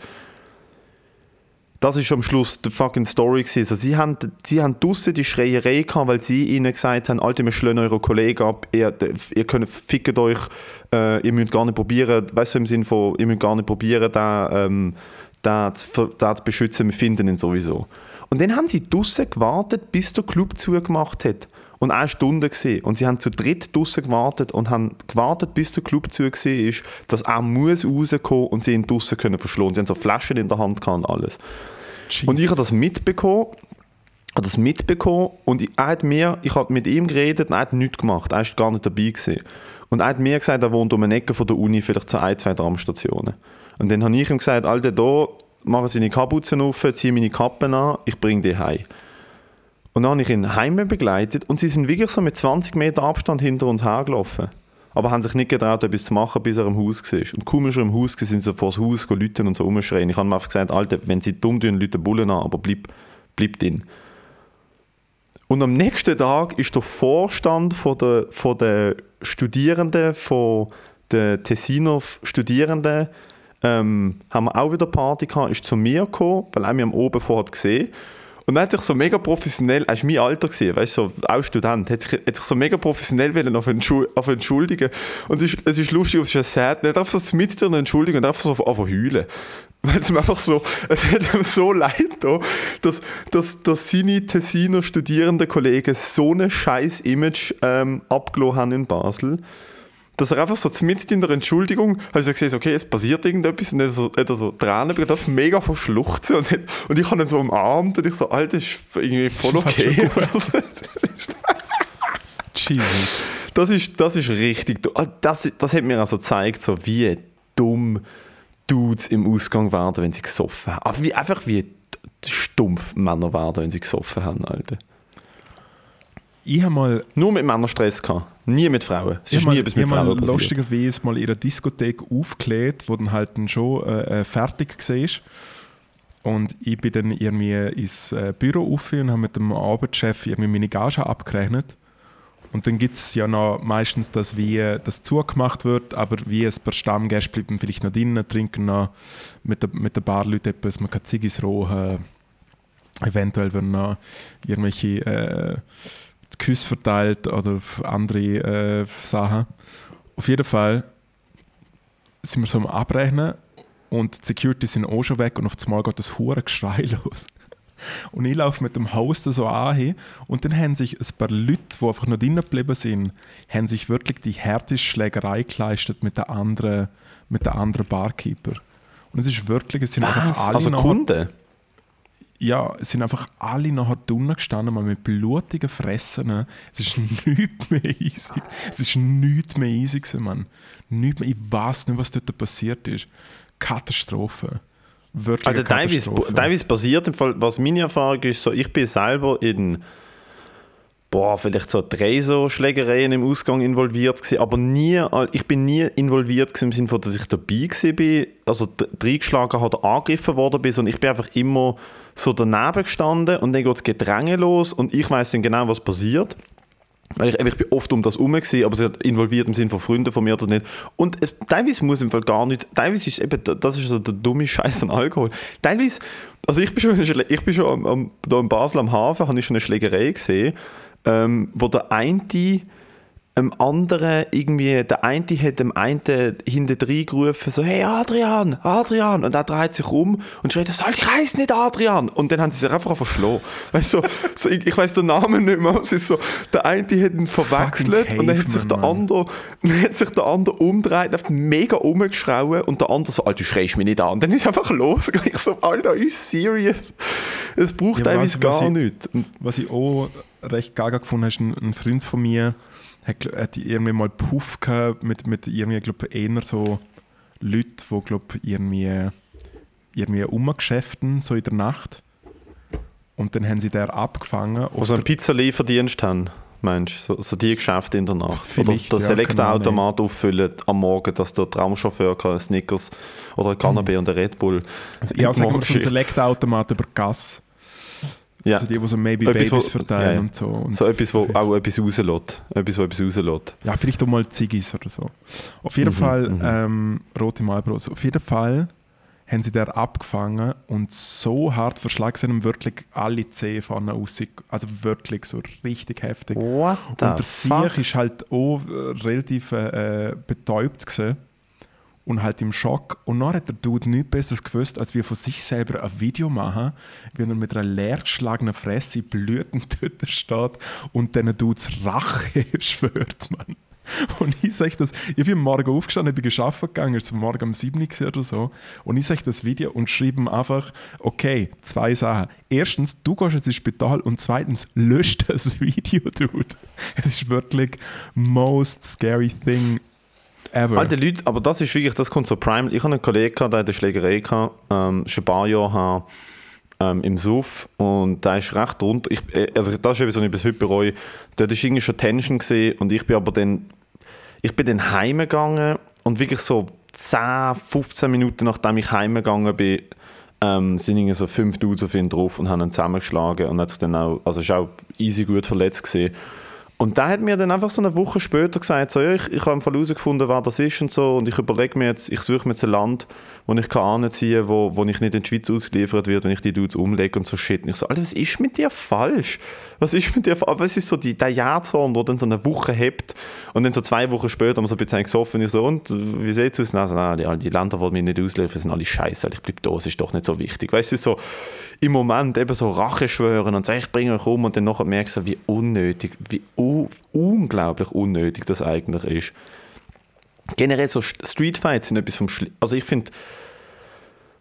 Das ist am Schluss die fucking Story gewesen. Also sie haben, sie haben draussen die Schreierei gehabt, weil sie ihnen gesagt haben, Alter, wir schlagen eure Kollegen ab, ihr, ihr könnt fickt euch, äh, ihr müsst gar nicht probieren, weißt du, im Sinne von, ihr müsst gar nicht probieren, da, ähm, da, zu, zu beschützen, wir finden ihn sowieso. Und dann haben sie draussen gewartet, bis der Club zugemacht hat. Und eine Stunde gesehen. Und sie haben zu dritt draussen gewartet und haben gewartet, bis der Club zu gesehen ist, dass er muss rauskommen und sie ihn draussen können verschlagen. Sie haben so Flaschen in der Hand gehabt und alles. Und ich habe das mitbekommen, habe das mitbekommen und ich, er hat mir, ich habe mit ihm geredet und er hat nichts gemacht. Er war gar nicht dabei. Gewesen. Und er hat mir gesagt, er wohnt um eine Ecke von der Uni, vielleicht zu ein, zwei Tramstationen. Und dann habe ich ihm gesagt, Alter, da mache ich seine Kapuzen auf, ziehe meine Kappen an, ich bringe die heim. Und dann habe ich ihn heim begleitet und sie sind wirklich so mit 20 Meter Abstand hinter uns hergelaufen. Aber haben sich nicht getraut, etwas zu machen, bis er im Haus war. Und kaum ist er im Haus, war, sind sie vor das Haus Leute und so rumschreien. Ich habe ihm einfach gesagt, Alter, wenn sie dumm tun, Leute Bullen an, aber bleib, bleib drin. Und am nächsten Tag ist der Vorstand von der, von der Studierenden, von den Tessiner Studierenden, ähm, haben wir auch wieder Party gehabt, ist zu mir gekommen, weil er mich am Oben vorher gesehen und er hat sich so mega professionell, er war mein Alter, gewesen, weißt so, auch Student, hat sich, hat sich so mega professionell wollen auf, Entschuld, auf entschuldigen. Und es ist, es ist lustig, es ist sad, nicht einfach so mit eine Entschuldigung und einfach so auf, auf heulen. Weil es mir einfach so, es hat ihm so leid da, dass, dass, dass seine Tessiner studierenden Kollegen so ein scheiß Image ähm, abgelassen haben in Basel dass er einfach so mitten in der Entschuldigung, habe ich gesehen, okay, es passiert irgendetwas und dann so, hat er so Tränen bekommen, darf mega verschluchzen und, hat- und ich habe ihn so umarmt und ich so, Alter, ist irgendwie voll okay. Jesus. Das ist, das ist richtig, ah, das, das hat mir also gezeigt, so wie dumm Dudes im Ausgang werden, wenn sie gesoffen haben. Einfach wie, einfach wie stumpf Männer werden, wenn sie gesoffen haben, Alter. Ich habe mal, Nur mit Männern Stress gehabt. Nie mit Frauen. Es ich ist hab nie mal, etwas mit mal Frauen passiert. lustigerweise mal in einer Diskothek aufgelegt, wo dann halt dann schon äh, äh, fertig war. Und ich bin dann irgendwie ins äh, Büro rauf und habe mit dem Arbeitschef irgendwie meine Gage abgerechnet. Und dann gibt es ja noch meistens, dass wie das zugemacht wird, aber wie ein paar Stammgäste bleiben vielleicht noch drinnen, trinken noch mit den mit der Barleuten etwas, man kann Ziggis rohen, eventuell werden noch irgendwelche äh, Küsse verteilt oder andere äh, Sachen. Auf jeden Fall sind wir so am Abrechnen und die Security sind auch schon weg und auf einmal geht das hure Geschrei los. Und ich laufe mit dem Haus da so an und dann haben sich ein paar Leute, die einfach noch drinnen geblieben sind, haben sich wirklich die härteste Schlägerei geleistet mit der anderen, mit der anderen Barkeeper. Und es ist wirklich, es sind einfach Was? alle Also Kunden? Ja, es sind einfach alle nachher drinnen gestanden, mal mit blutigen Fressen. Es ist nichts mehr easy. Es ist nichts mehr easy gewesen, Mann. Nichts mehr. Ich weiß nicht, was dort passiert ist. Katastrophe. Wirklich Also teilweise, teilweise passiert, im Fall, was meine Erfahrung ist, so, ich bin selber in boah, vielleicht so drei so Schlägereien im Ausgang involviert gewesen, aber nie, ich bin nie involviert gewesen im Sinne von, dass ich dabei bin, also reingeschlagen habe oder angegriffen worden bin, sondern ich bin einfach immer so daneben gestanden und dann geht das Gedränge los und ich weiß dann genau, was passiert. Weil ich, ich bin oft um das herum, gewesen, aber sie hat involviert im Sinne von Freunden von mir oder nicht. Und es, teilweise muss im Fall gar nicht, teilweise ist eben, das ist so der dumme Scheiß an Alkohol. Teilweise, also ich bin schon, ich bin schon am, am, da in Basel am Hafen, habe ich schon eine Schlägerei gesehen, ähm, wo der eine dem anderen irgendwie, der eine hat dem einen hinten gerufen, so, hey Adrian, Adrian, und er dreht sich um und schreit, so, ich heiße nicht Adrian, und dann haben sie sich einfach verschlagen. Weißt du, so, so, ich, ich weiß den Namen nicht mehr, es ist so, der eine hat ihn verwechselt Fucking und dann hat sich der Caveman, andere, dann hat sich der andere umgedreht, hat mega umgeschrauen und der andere so, Alter, du schreist mich nicht an. Und dann ist einfach losgegangen. Ich so, Alter, ist serious? Es braucht Ja, was gar ich- nichts. Was ich auch recht gaga gefunden habe, ist ein, ein Freund von mir, hat, hat irgendwie mal Puff gehabt mit, mit irgendwie, glaube eher so Leuten, die, glaube irgendwie, irgendwie umgeschäften, so in der Nacht. Und dann haben sie der abgefangen. Wo auf so einen Pizzalieferdienst haben, meinst du? So, so die Geschäfte in der Nacht. Oder Vielleicht, den ja, Elektroautomat auffüllen am Morgen, dass der Traumchauffeur kann Snickers oder ein Cannabis und ein Red Bull Also, ja, sagen wir so ein. Select-Automat über Gas. Ja. Also die, die so Maybe Etwas, Babies wo- verteilen ja, ja. und so. Und So etwas, wo auch etwas rauslässt. Etwas, wo etwas rauslässt. Ja, vielleicht auch mal Ziggis oder so. Auf jeden Mhm, Fall, mhm. ähm, rote Marlboros. Auf jeden Fall haben sie der abgefangen und so hart verschlagen, sie haben wirklich alle Zehen vorne raus. Also wirklich so richtig heftig. What und der Sieg ist halt auch relativ äh, betäubt gewesen und halt im Schock. Und dann hat der Dude nichts Besseres gewusst, als wir von sich selber ein Video machen, wie er mit einer leergeschlagenen Fresse blütend dort steht und diesen Dudes Rache schwört, man. Und ich sage das, ich bin morgen aufgestanden, ich bin geschaffen gegangen, es morgen um 7 Uhr oder so. Und ich sage das Video und schreibe ihm einfach, okay, zwei Sachen. Erstens, du gehst jetzt ins Spital und zweitens, löscht das Video, Dude. Es ist wirklich most scary thing ever. Alte Leute, aber das ist wirklich, das kommt so prime. Ich habe einen Kollegen, der hat eine Schlägerei gehabt, ähm, schon ein paar Jahre her, ähm, im Suff und der ist recht runter. Ich, äh, also das ist etwas, was ich bis heute bereue. Dort war irgendwie schon Tension gesehen und ich bin aber dann, ich bin dann heimgegangen und wirklich so 10, 15 Minuten nachdem ich heimgegangen bin, ähm, sind irgendwie so fünf Dudes auf ihn drauf und haben ihn zusammengeschlagen und hat sich dann auch, also ist auch easy gut verletzt gesehen. Und der hat mir dann einfach so eine Woche später gesagt, so, ja, ich, ich habe Fall herausgefunden, wer das ist und so und ich überlege mir jetzt, ich suche mir jetzt ein Land, wo ich kann anziehen wo, wo ich nicht in die Schweiz ausgeliefert werde, wenn ich die Dudes umlege und so shit. Und ich so, Alter, was ist mit dir falsch? Was ist mit dir falsch? Was ist so die, der Jahrzorn, der dann so eine Woche hebt und dann so zwei Wochen später haben wir so ein bisschen gesoffen und ich so, und wie sieht es aus? Also, nein, die, die Länder, die mich nicht ausliefern, sind alle scheiße, ich bleibe da, es ist doch nicht so wichtig. Weißt du, so im Moment eben so Rache schwören und sagen, ich bringe euch um und dann nachher merkst du, wie unnötig, wie u- unglaublich unnötig das eigentlich ist. Generell so St- Streetfights sind etwas vom Schli Also ich finde,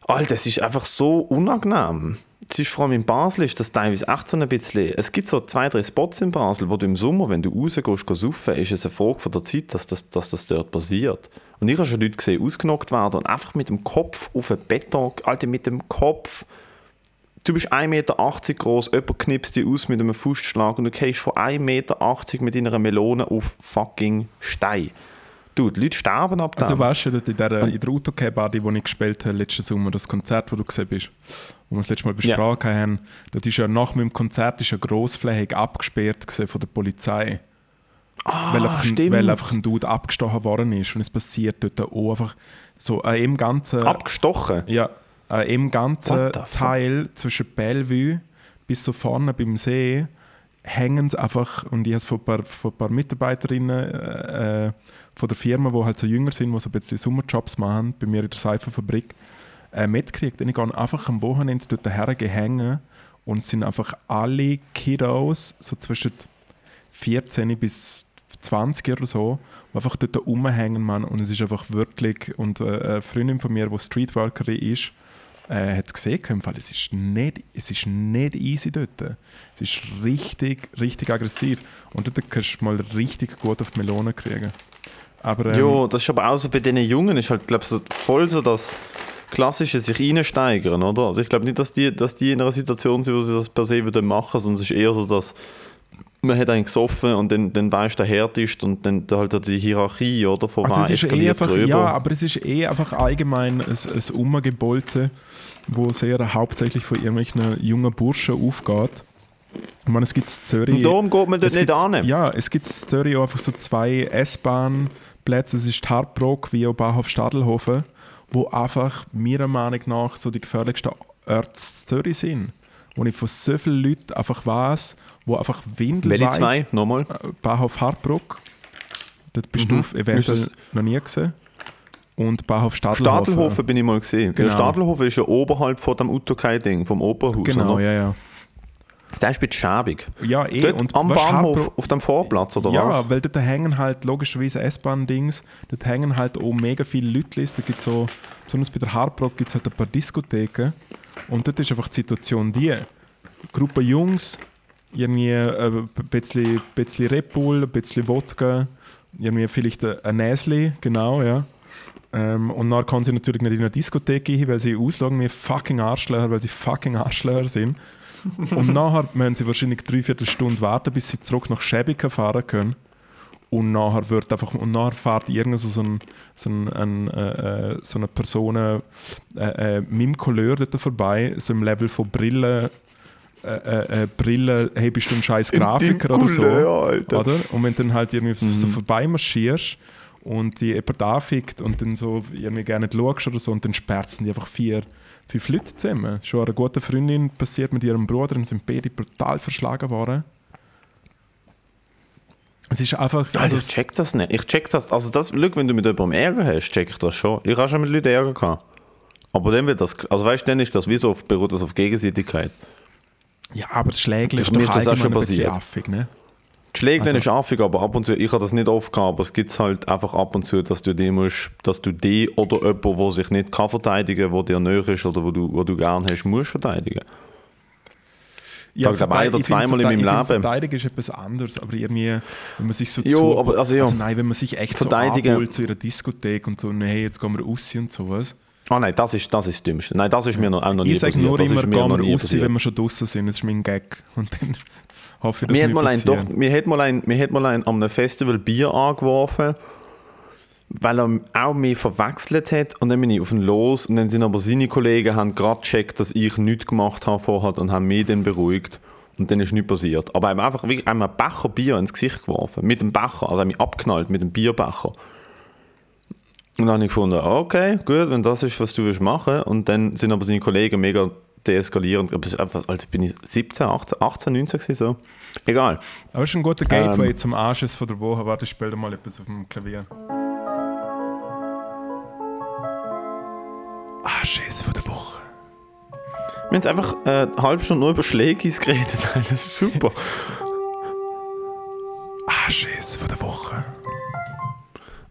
Alter, es ist einfach so unangenehm. Es ist vor allem in Basel ist das teilweise echt so ein bisschen, es gibt so zwei, drei Spots in Basel, wo du im Sommer, wenn du rausgehst, gehst saufen, ist es eine Frage von der Zeit, dass das, dass das dort passiert. Und ich habe schon Leute gesehen, ausgenockt werden und einfach mit dem Kopf auf ein Beton, Alter, mit dem Kopf. Du bist 1,80 Meter groß, jemand knipst dich aus mit einem Fußschlag und du gehst von 1,80 Meter mit deiner Melone auf fucking Stein. Du, die Leute sterben ab Also dem. weißt du, in der, in der Autocare-Body, wo ich gespielt habe letzten Sommer, das Konzert, wo du gesehen bist, wo wir das letzte Mal besprochen haben, dort ist ja nach meinem Konzert ist ja grossflächig abgesperrt von der Polizei. ah, weil, einfach ein, stimmt. weil einfach ein Dude abgestochen worden ist. Und es passiert dort auch einfach so an im ganzen, Abgestochen? ja, an im ganzen? Teil zwischen Bellevue bis so vorne beim See hängen sie einfach, und ich habe es von ein paar, von ein paar Mitarbeiterinnen äh, von der Firma, die halt so jünger sind, die so ein bisschen Sommerjobs machen, bei mir in der Seifenfabrik, äh, mitgekriegt. Und ich gehe einfach am Wochenende dort hergehängen und sind einfach alle Kiddos so zwischen 14 bis 20 oder so, die einfach dort rumhängen, Mann. Und es ist einfach wirklich, und äh, eine Freundin von mir, die Streetworkerin ist, äh, hat es gesehen, im Fall, es ist, nicht, es ist nicht easy dort. Es ist richtig, richtig aggressiv. Und dort kannst du mal richtig gut auf die Melone kriegen. Aber, ähm, Ja, das ist aber auch so bei den Jungen, ist halt, glaube so voll so das klassische sich reinsteigern, oder? Also ich glaube nicht, dass die, dass die in einer Situation sind, wo sie das per se wieder machen, sondern es ist eher so, dass man hat einen gesoffen und dann, dann weißt du, der härtest und dann halt die Hierarchie, oder? Von Also es ist eh einfach, ja, aber es ist eh einfach allgemein ein, ein Umgebolze, wo sehr hauptsächlich von irgendwelchen jungen Burschen aufgeht. Ich meine, es gibt in Zürich... Und darum geht man dort nicht gibt- an. Ja, es gibt in Zürich auch einfach so zwei S-Bahn-Plätze, es ist die Hardbrock wie auch Bahnhof Stadelhofen, wo einfach meiner Meinung nach so die gefährlichsten Orte in Zürich sind. Wo ich von so vielen Leuten einfach weiß, wo einfach windelweich... Welche zwei? Nochmal? Äh, Bahnhof Harbruck. Dort bist Mhm. du eventuell noch nie gesehen. Und Bahnhof Stadelhofen. Stadelhofen bin ich mal gesehen. Genau. Stadelhofen ist ja oberhalb von dem Utokai-Ding, vom Operhaus, Genau, oder? ja, ja. Der ist ein bisschen schäbig. Ja, eh. Dort und am Bahnhof, Harbruck- auf dem Vorplatz, oder ja, was? weil dort hängen halt logischerweise S-Bahn-Dings, dort hängen halt auch mega viele Leute. Da gibt's so, besonders bei der Hardrock gibt es halt ein paar Diskotheken. Und dort ist einfach die Situation die. Gruppe Jungs, irgendwie äh, ein bisschen, bisschen Red Bull, ein bisschen Wodka, irgendwie vielleicht ein ein Näsli, genau, ja. Ähm, und dann kann sie natürlich nicht in eine Diskothek gehen, weil sie auslagen wie fucking Arschlöcher, weil sie fucking Arschlöcher sind. Und nachher müssen sie wahrscheinlich dreiviertel Stunde warten, bis sie zurück nach Schäbiken fahren können. Und nachher wird einfach, und nachher fährt irgend so, ein, so, ein, ein, äh, äh, so eine Person äh, äh, mit dem Couleur dort vorbei, so im Level von Brille, äh, äh, äh, Brille, hey, bist du ein scheiß Grafiker oder so. Alter. Oder? Und wenn du dann halt irgendwie so, so vorbei marschierst und die jemand anfickt und dann so irgendwie gerne nicht schaust oder so und dann sperzen die einfach vier, fünf Leute zusammen. Schon einer guten Freundin passiert mit ihrem Bruder und sind beide brutal verschlagen worden. Es ist einfach... Also Also, ich check das nicht. Ich check das. Also das, schau, wenn du mit jemandem Ärger hast, check ich das schon. Ich habe schon mit Leuten Ärger gehabt. Aber dann wird das, also weißt du, dann ist das wie so beruht das auf Gegenseitigkeit. ja, aber das Schlägel ist Mir doch ist das auch schon passiert. affig, ne? Schläge Also- ist affig, aber ab und zu, ich habe das nicht oft gehabt, aber es gibt halt einfach ab und zu, dass du die musst, dass du die oder jemanden, der sich nicht kann verteidigen kann, der dir näher ist oder wo du, wo du gerne hast, musst verteidigen. Ich glaube, ein oder ich zweimal in meinem ich Leben. Verteidigen ist etwas anderes, aber irgendwie, wenn man sich so Jo, zu... aber also ja. nein, wenn man sich echt Verteidigen- so abholt zu ihrer Diskothek und so, nee, jetzt gehen wir raus und sowas. Ah nein, das ist das, ist das Dümmste. Nein, das ist mir noch, auch noch nie Ich sage passiert. nur das immer, gehen wir raus, passiert. wenn wir schon draußen sind. Das ist mein Gag. Und dann hoffe dass Mir hat, nicht mal ein, doch, mir, hat mal ein, mir hat mal ein einem Festival Bier angeworfen, weil er auch mich verwechselt hat. Und dann bin ich auf ihn los. Und dann sind aber seine Kollegen haben gerade gecheckt, dass ich nichts gemacht habe vorher und haben mich dann beruhigt. Und dann ist nichts passiert. Aber er hat einfach wirklich einmal einen Becher Bier ins Gesicht geworfen. Mit dem Becher. Also er mich abknallt mit dem Bierbecher. Und dann habe ich gefunden, okay, gut, wenn das ist, was du willst machen. Und dann sind aber seine Kollegen mega deeskalierend. Aber einfach, als bin ich 17, 18, 18 19 gewesen, so. Egal. Aber es ist ein guter Gateway Ähm. zum Arsches von der Woche. Warte, ich spiele mal etwas auf dem Klavier. Arsches von der Woche. Wir haben jetzt einfach äh, eine halbe Stunde nur über Schlägis geredet. Das ist super. Arsches von der Woche.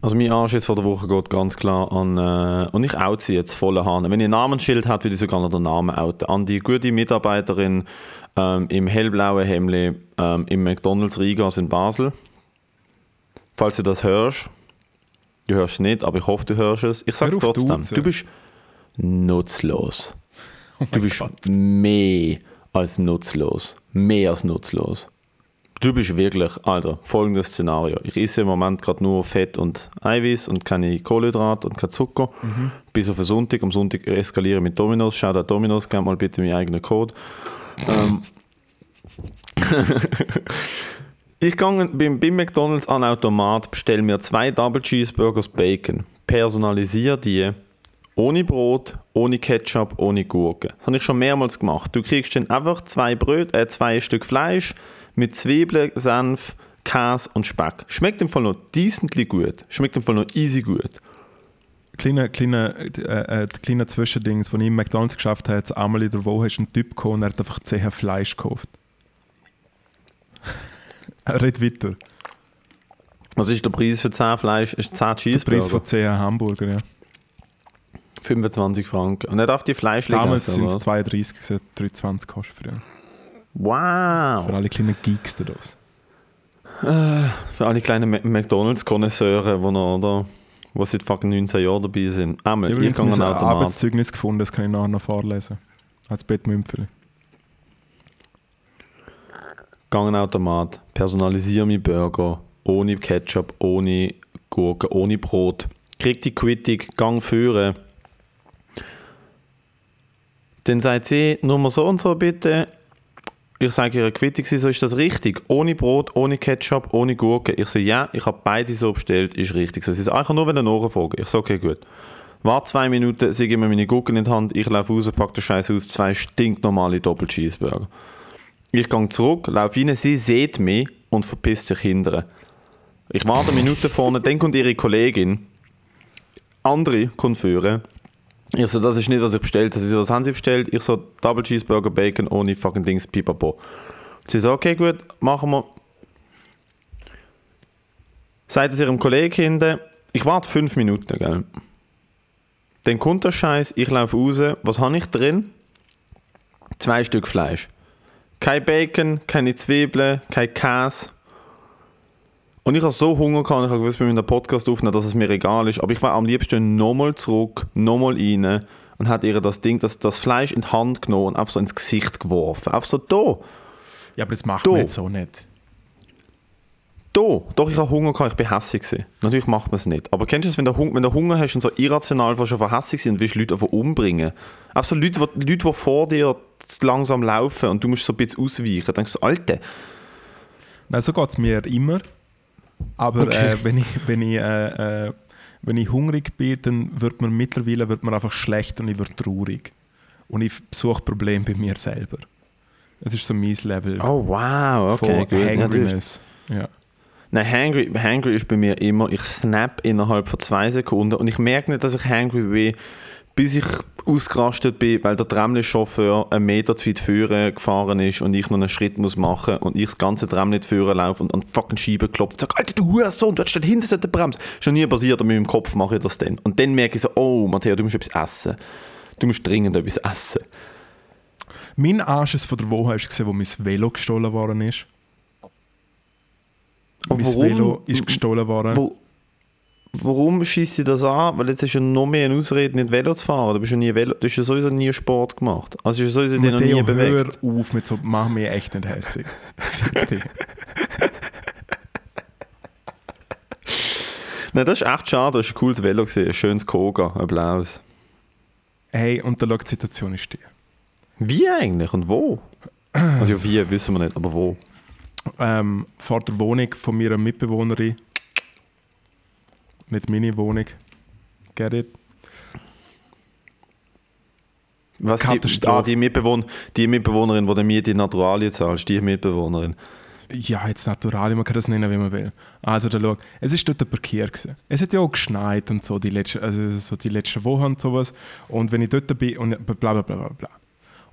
Also mein Anschiss vor der Woche geht ganz klar an, äh, und ich oute sie jetzt voller Hahn. Wenn ihr ein Namensschild habt, würde ich sogar noch den Namen outen. An die gute Mitarbeiterin ähm, im hellblauen Hemd ähm, im McDonalds Rigas in Basel. Falls du das hörst, Du hörst es nicht, aber ich hoffe, du hörst es. Ich sage es trotzdem. duzen. Du bist nutzlos. Oh Du bist Gott. mehr als nutzlos. Mehr als nutzlos. Du bist wirklich, also folgendes Szenario. Ich esse im Moment gerade nur Fett und Eiweiß und keine Kohlenhydrate und kein Zucker. Bis auf den Sonntag. Am Sonntag eskaliere ich mit Dominos. Schau da Dominos, gib mal bitte meinen eigenen Code. Ähm. ich gehe beim, beim McDonalds an den Automat, bestelle mir zwei Double Cheeseburgers Bacon, personalisiere die ohne Brot, ohne Ketchup, ohne Gurke. Das habe ich schon mehrmals gemacht. Du kriegst dann einfach zwei Bröt, äh, zwei Stück Fleisch mit Zwiebeln, Senf, Käse und Speck. Schmeckt im Fall noch decently gut. Schmeckt im Fall noch easy gut. Kleiner kleine, äh, äh, kleine Zwischendings, als ich im McDonalds geschafft habe, jetzt einmal in der Woche ist ein Typ gekommen und er hat einfach 10 Fleisch gekauft. redet weiter. Was ist der Preis für 10 Fleisch? Ist 10 Der Cheeseburger? Preis von 10 Hamburger, ja. 25 Franken. Und er darf die Fleisch Damals sind es oder? 32, gewesen, 23 kostet früher. Wow! Für alle kleinen Geeks da draus. Für alle kleinen McDonalds-Konnoisseure, die noch, oder? Die seit fucking 19 Jahren dabei sind. Ich Einmal, habe ich übrigens an den Automat. Arbeitszeugnis gefunden, das kann ich nachher noch vorlesen. Als Bettmümpfeli. Gehe an den Automat, personalisiere meinen Burger, ohne Ketchup, ohne Gurke, ohne Brot. Krieg die Quittung, gang führen. Dann sagt sie, Nummer so und so bitte. Ich sage ihre Quittung, so, ist das richtig? Ohne Brot, ohne Ketchup, ohne Gurke. Ich so, ja, ich habe beide so bestellt, ist richtig. So, sie so, ah, ich kann nur wieder nachfragen. Ich so, okay, gut. Warte zwei Minuten, sie geben mir meine Gurken in die Hand, ich laufe raus, packe den Scheiß aus, zwei stinknormale Doppel-Cheeseburger. Ich gehe zurück, laufe rein, sie sieht mich und verpisst sich hinterher. Ich warte eine Minute vorne, dann kommt ihre Kollegin, andere kommt führen. Ich so, das ist nicht, was ich bestellt habe. Sie so, was haben Sie bestellt? Ich so, Double Cheeseburger, Bacon, ohne fucking Dings, pipapo. Sie so, okay, gut, machen wir. Sagt es ihrem Kollegen hinten, ich warte fünf Minuten, gell. Dann kommt der Scheiß, ich laufe raus, was habe ich drin? Zwei Stück Fleisch. Kein Bacon, keine Zwiebeln, kein Käse. Und ich habe so Hunger gehabt, ich habe gewusst, wir müssen einen Podcast aufnehmen, dass es mir egal ist. Aber ich war am liebsten nochmal zurück, nochmal rein und hat ihr das Ding, das, das Fleisch in die Hand genommen und einfach so ins Gesicht geworfen. Einfach so, da, Ja, aber das macht Du. man jetzt so nicht. da. Doch, ich habe Hunger gehabt, ich bin hässlich gewesen. Natürlich macht man es nicht. Aber kennst du es, wenn du, Hung wenn du Hunger hast und so irrational fast schon hässlich sind und willst Leute einfach umbringen? Auch so Leute, die, Leute, die vor dir langsam laufen und du musst so ein bisschen ausweichen. Dann denkst du, Alter, Nein, so geht es mir immer. Aber Okay. äh, wenn, ich, wenn, ich, äh, äh, wenn ich hungrig bin, dann wird man mittlerweile wird man einfach schlecht und ich werde traurig. Und ich suche Probleme bei mir selber. Das ist so mein Level oh wow, okay, von Hangriness. Ja. Nein, hangry, hangry ist bei mir immer, ich snap innerhalb von zwei Sekunden und ich merke nicht, dass ich hangry bin, bis ich ausgerastet bin, weil der Tramli-Chauffeur einen Meter zu weit führen gefahren ist und ich noch einen Schritt muss machen und ich das ganze Tram nicht führen laufe und an die fucking Scheibe klopfe und sage, Alter, du Hurensohn, du hast den bremsen. Ist noch nie passiert, aber mit meinem Kopf mache ich das dann. Und dann merke ich so, oh, Matteo, du musst etwas essen. Du musst dringend etwas essen. Mein Anschiss von der Woche hast du gesehen, wo mein Velo gestohlen worden ist. Und mein warum- Velo ist gestohlen worden. Wo, warum schießt sie das an? Weil jetzt ist ja noch mehr eine Ausrede, nicht Velo zu fahren. Du bist ja nie Velo, du hast ja sowieso nie Sport gemacht. Also ist ja sowieso dich noch nie bewegt. hör auf mit so, mach mich echt nicht hässlich. Fick dich. Nein, das ist echt schade. Das war ein cooles Velo, gewesen. ein schönes Koga, blaues. Hey, und der die Situation ist die. Wie eigentlich und wo? Also ja, wie, wissen wir nicht, aber wo? ähm, vor der Wohnung von meiner Mitbewohnerin. Nicht meine Wohnung. Get it? Was die, ah, die, Mitbewohner, die Mitbewohnerin, die Miete in Naturalien zahlst, die Mitbewohnerin. Ja, jetzt natural, man kann das nennen, wie man will. Also, da schau, es ist dort ein Parkier. Gewesen. Es hat ja auch geschneit und so die, letzte, also so die letzten Wochen und sowas. Und wenn ich dort bin und bla bla bla bla bla.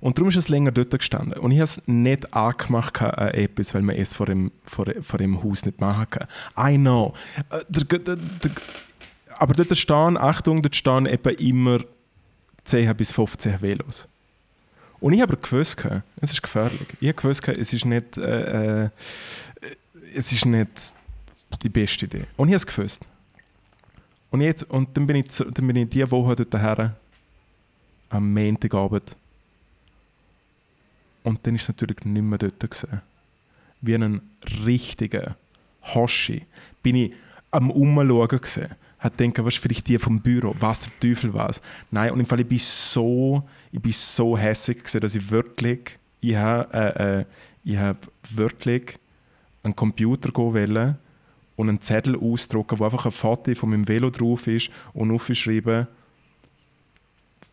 Und darum ist es länger dort gestanden. Und ich habe es nicht angemacht an etwas, weil man es vor dem, vor, vor dem Haus nicht machen kann. I know. Äh, Der, der, der, aber dort stehen, Achtung, dort stehen etwa immer 10 bis 15 Velos. Und ich habe gewusst, es ist gefährlich. Ich habe gewusst, es ist nicht, äh, äh, es ist nicht die beste Idee. Und ich habe es gewusst. Und, jetzt, und dann, bin ich, dann bin ich diese Woche dort her, am Montagabend. Und dann ist es natürlich nicht mehr dort gewesen. Wie ein richtiger Hoshi bin ich am Umschauen gewesen. Hat gedacht, was vielleicht die vom Büro, was der Teufel was. Nein, und im Fall, ich bin so, ich bin so hässlich gewesen, dass ich wirklich, ich habe, äh, äh, ich wirklich einen Computer wollen und einen Zettel ausdrucken, wo einfach ein Foto von meinem Velo drauf ist und aufgeschrieben,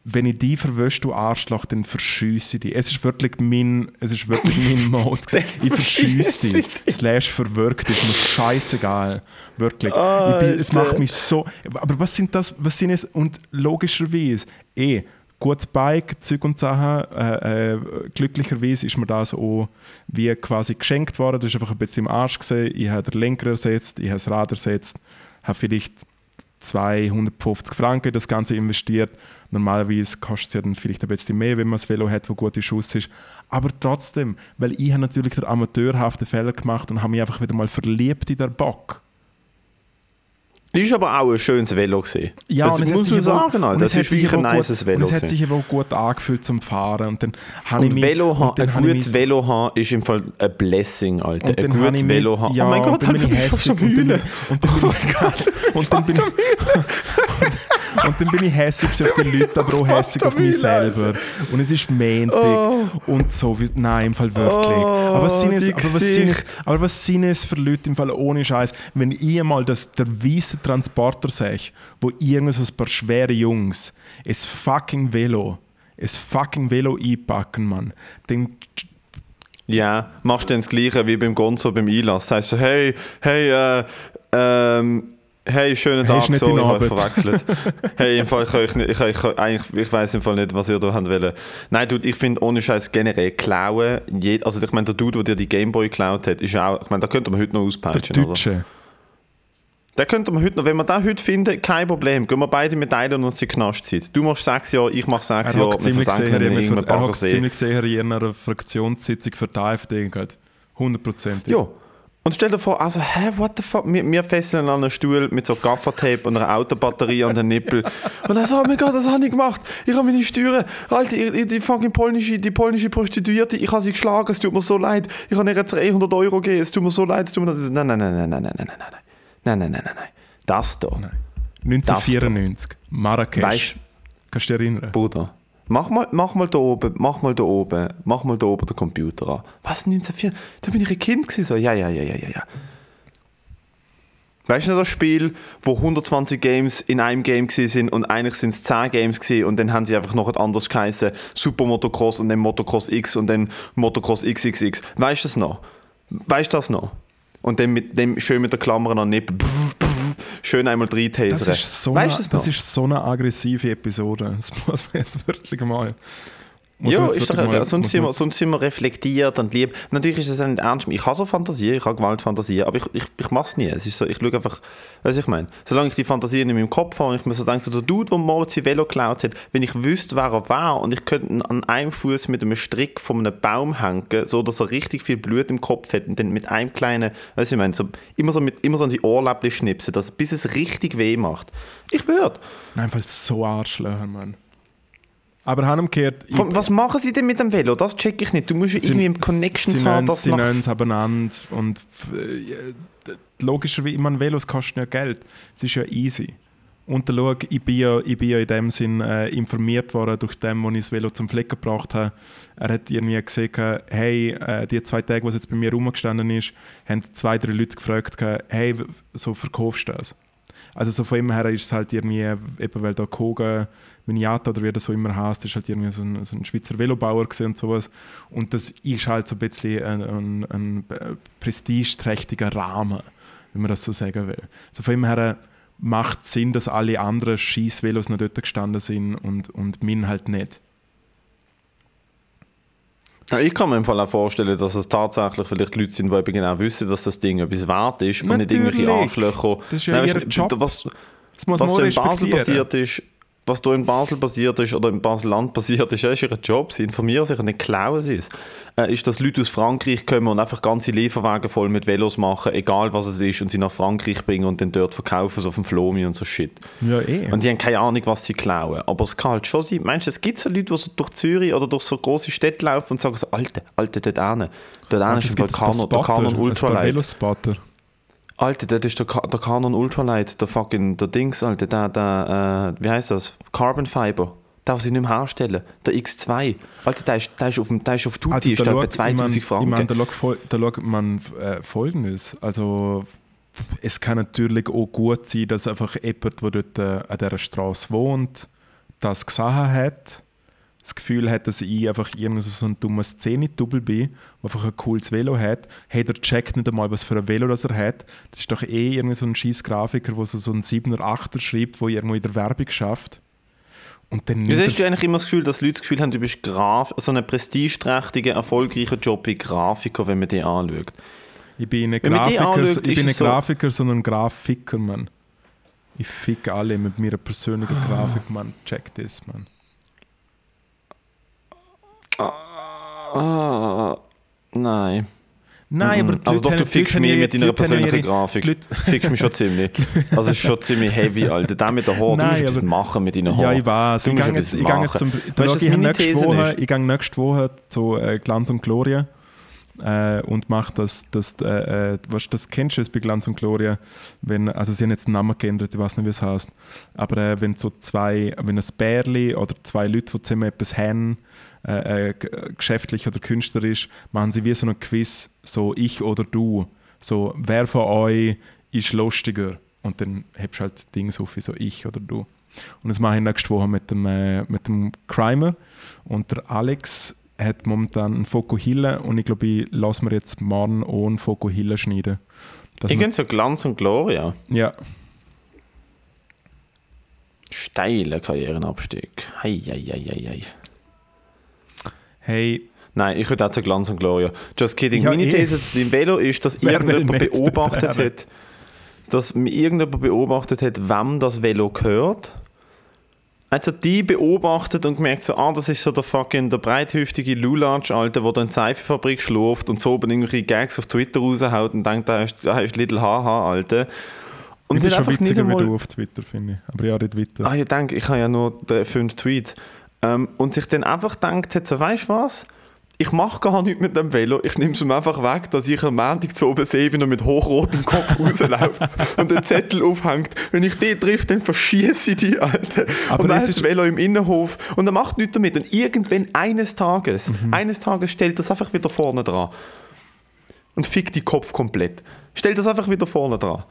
wenn ich die verwöscht, du Arschloch, dann verschüsse ich dich. Es ist wirklich mein, es ist wirklich mein Mode. Ich verschüsse dich. Slash verwirkt ist mir scheißegal. Wirklich. Ich bin, es macht mich so. Aber was sind das, was sind es? Und logischerweise, eh, gutes Bike, Zeug und Sachen. Äh, äh, glücklicherweise ist mir das auch wie quasi geschenkt worden. Das ist einfach ein bisschen im Arsch gesehen. Ich habe den Lenker ersetzt, ich habe das Rad ersetzt, habe vielleicht 250 Franken das Ganze investiert. Normalerweise kostet es ja dann vielleicht ein bisschen mehr, wenn man ein Velo hat, wo gute Schuss ist. Aber trotzdem, weil ich habe natürlich den amateurhaften Fehler gemacht und habe mich einfach wieder mal verliebt in den Bock. Ist aber auch ein schönes Velo das und es hat muss man auch- sagen, und Das ist wirklich ein auch nices gut, Velo Und es hat sich aber auch gut angefühlt zum Fahren. Und dann habe ich mich- Velo und dann ein ich gutes Velo haben ist im Fall ein Blessing, Alter. Und Ein gutes ich Velo haben. Ja, oh mein Gott, dann bin ich schon. Und dann, bin ich, und dann bin, und dann bin ich hässlich auf die Leute, aber auch hässlich auf mich selber. Und es ist Montag und so. wie- Nein, im Fall wirklich. aber, was sind es, die aber, was sind es, aber was sind es für Leute im Fall ohne Scheiß, wenn ich mal das, der weiße Transporter sehe, wo irgend so ein paar schwere Jungs ein fucking Velo, ein fucking Velo einpacken, Mann. Dann Ja, machst du dann das Gleiche wie beim Gonzo beim Einlass. Sagst du, hey, hey, äh, ähm, hey, schönen Hey, Tag, nicht sorry, ich habe verwechselt. hey, im Fall, ich, ich, ich, eigentlich, ich weiß im Fall nicht, was ihr da habt wollen. Nein, Dude, ich finde ohne Scheiß generell klauen, jed, also ich meine, der Dude, der dir die Gameboy geklaut hat, ist auch, ich meine, da könnte man heute noch der auspeitschen, oder? Deutsche. Da könnte man heute noch, wenn wir den heute finden, kein Problem. Gehen wir beide mit teilen und uns die Knastzeit. Du machst sechs Jahre, ich mach sechs Er Jahre, hockt ziemlich sicher in er hockt ziemlich sicher in einer Fraktionssitzung für die AfD. gerade. Hundertprozentig. Ja. Und stell dir vor, also, hä, what the fuck? Wir, wir fesseln an einen Stuhl mit so Gaffertape und einer Autobatterie an den Nippel. Und er so, oh mein Gott, das habe ich gemacht. Ich habe meine Steuern. Alter, ich- die fucking polnische, die polnische Prostituierte, ich habe sie geschlagen, es tut mir so leid. Ich habe ihr 300 Euro gegeben, es tut mir so leid, es tut mir leid. Nein, nein, nein, nein, nein, nein, nein, nein, nein. Nein, nein, nein, nein, nein. Das da. 1994, Marrakesch. Weißt Kannst du dich erinnern? Bruder, mach mal, mach mal da oben, mach mal da oben, mach mal da oben den Computer an. Was, 1904? Da bin ich ein Kind gewesen, so, ja, ja, ja, ja, ja, ja. Weißt du noch das Spiel, wo 120 Games in einem Game sind und eigentlich sind es 10 Games gewesen und dann haben sie einfach noch etwas anderes geheißen, Super Motocross und dann Motocross X und dann Motocross XXX. Weißt du das noch? Weißt du das noch? Und dann mit dem schön mit der Klammer an pff, pff, schön einmal Das reintasern. ist, so weißt eine, du das noch? ist so eine aggressive Episode. Das muss man jetzt wirklich mal. Ja, ist doch, mal- sonst, sind wir, sonst sind wir reflektiert und lieb. Natürlich ist es nicht ernst. Ich habe so Fantasien, ich habe Gewaltfantasien, aber ich, ich, ich mache es nie. Es ist so, ich schaue einfach, du, ich meine, solange ich die Fantasien in meinem Kopf habe und ich mir so denke, so der Dude, der sein Velo geklaut hat, wenn ich wüsste, wer er war und ich könnte an einem Fuß mit einem Strick von einem Baum hängen, so dass er richtig viel Blut im Kopf hat und dann mit einem kleinen, weißt du, ich meine, so, immer, so mit, immer so an die Ohrläppchen schnipsen, dass, bis es richtig weh macht. Ich würde. Nein, weil so Arschlöcher, Mann. Aber Von- Was machen sie denn mit dem Velo? Das check ich nicht. Du musst ja sie- irgendwie Connections sie haben, nennen- Sie nennen es abeinander und äh, logischerweise, ich meine, Velos kosten ja Geld. Es ist ja easy. Und dann schau, ich bin ja, ich bin ja in dem Sinn äh, informiert worden durch den, wo ich das Velo zum Flecken gebracht habe. Er hat irgendwie gesagt, hey, äh, die zwei Tage, was jetzt bei mir rumgestanden ist, haben zwei, drei Leute gefragt, hey, w- so verkaufst du das? Also so von ihm her ist es halt irgendwie, eben weil da Koga, Miniata oder wie das so immer heißt, ist halt irgendwie so ein, so ein Schweizer Velobauer und sowas. Und das ist halt so ein bisschen ein, ein, ein prestigeträchtiger Rahmen, wenn man das so sagen will. So von ihm her macht es Sinn, dass alle anderen Schießvelos noch dort gestanden sind und, und min halt nicht. Ja, Ich kann mir im Fall auch vorstellen, dass es tatsächlich vielleicht Leute sind, die eben genau wissen, dass das Ding etwas wert ist und nicht irgendwelche Natürlich. Arschlöcher. Das ist ja ihr weißt Job. Was, Das muss was in Basel passiert ist, was da in Basel passiert ist oder im Basel-Land passiert ist, ist ihr Job. Sie informieren sich und nicht klauen sie es. Äh, ist, dass Leute aus Frankreich kommen und einfach ganze Lieferwagen voll mit Velos machen, egal was es ist, und sie nach Frankreich bringen und dann dort verkaufen, so auf dem Flomi und so Shit. Ja, eh. Und die haben keine Ahnung, was sie klauen. Aber es kann halt schon sein. Meinst du, es gibt so Leute, die so durch Zürich oder durch so große Städte laufen und sagen so, Alte, Alte, dort hinten. Dort hinten ist ein Kanon, der paar Ultralight. Alter, das ist der, Ka- der Canon Ultralight, der fucking, der Dings, Alter, der, der, äh, wie heißt das? Carbon Fiber. Darf sie nicht mehr herstellen. Der X2. Alter, der ist, der ist auf, dem, der ist auf Tutti, Also, ist etwa 2000 ich Franken. Ich meine, da schaut da schaut man äh, Folgendes. Also, es kann natürlich auch gut sein, dass einfach jemand, der dort äh, an dieser Straße wohnt, das gesehen hat, das Gefühl hat, dass ich einfach irgendwie so ein dummer Szene-Double bin, der einfach ein cooles Velo hat. Hey, der checkt nicht einmal, was für ein Velo das er hat. Das ist doch eh irgendwie so ein scheiß Grafiker, der so, so ein 7er, 8er schreibt, der irgendwo in der Werbung schafft. Und dann Wieso hast du eigentlich immer das Gefühl, dass Leute das Gefühl haben, du bist Graf so einen prestigeträchtigen, erfolgreichen Job wie Grafiker, wenn man die anschaut? Ich bin die Grafiker, anschaut, ich bin ein es so- Grafiker, sondern ein Grafiker, Mann. Ich fick alle mit meiner persönlichen Ah. Grafik, Mann. Check das, Mann. Ah, nein. Nein, aber die Also doch, du fickst mich mit deiner persönlichen Grafik. Du fickst mich schon ziemlich. Also es ist schon ziemlich heavy, Alter. Der mit der Haare, du musst etwas machen mit deinen Ja, Haaren. ich weiß. Du Ich gehe jetzt, ich jetzt zum. Weißt ich nächste Woche, ich gehe nächste Woche zu äh, Glanz und Gloria äh, und mache das, das, äh, äh, was, das kennst du es bei Glanz und Gloria, wenn, also sie haben jetzt den Namen geändert, ich weiß nicht, wie es heißt, aber äh, wenn so zwei, wenn ein Bärli oder zwei Leute, die zusammen etwas haben, äh, äh, geschäftlich oder künstlerisch, machen sie wie so ein Quiz, so ich oder du, so wer von euch ist lustiger und dann hebst du halt Dings auf, wie so ich oder du. Und das mache ich nächste Woche mit dem, mit dem Crimer. Und der Alex hat momentan einen Fokuhila und ich glaube, ich lasse mir jetzt morgen auch einen Fokuhila schneiden. Gehe zu Glanz und Gloria. ja, Steiler Karrierenabstieg. Hei, hei, hei, hei, hey, Nein, ich würde auch zu Glanz und Gloria. Just kidding. Ja, Meine eh. These zu dem Velo ist, dass Wer irgendjemand beobachtet hat, dass mir irgendjemand beobachtet hat, wem das Velo gehört. Also die beobachtet und gemerkt so, ah, das ist so der fucking der breithüftige Lulatsch, Alter, der da in die Seifenfabrik schläft und so oben irgendwelche Gags auf Twitter raushaut und denkt, da ist, da ist Little Haha, Alter. Und ich bin hat schon witziger wie einmal- du auf Twitter, finde ich. Aber ja, nicht weiter. Ah, ich denke, ich habe ja nur fünf Tweets. Ähm, und sich dann einfach gedacht hat, so, weißt du was? Ich mache gar nichts mit dem Velo. Ich nehme es ihm einfach weg, dass ich am Montag zu oben sehe, wie er mit hochrotem Kopf rausläuft und den Zettel aufhängt. Wenn ich die treffe, dann verschieße ich die, Alter. Aber und dann ist- das Velo im Innenhof und er macht nichts damit. Und irgendwann eines Tages, Mhm. eines Tages stellt das einfach wieder vorne dran. Und fickt die Kopf komplett. Stellt das einfach wieder vorne dran.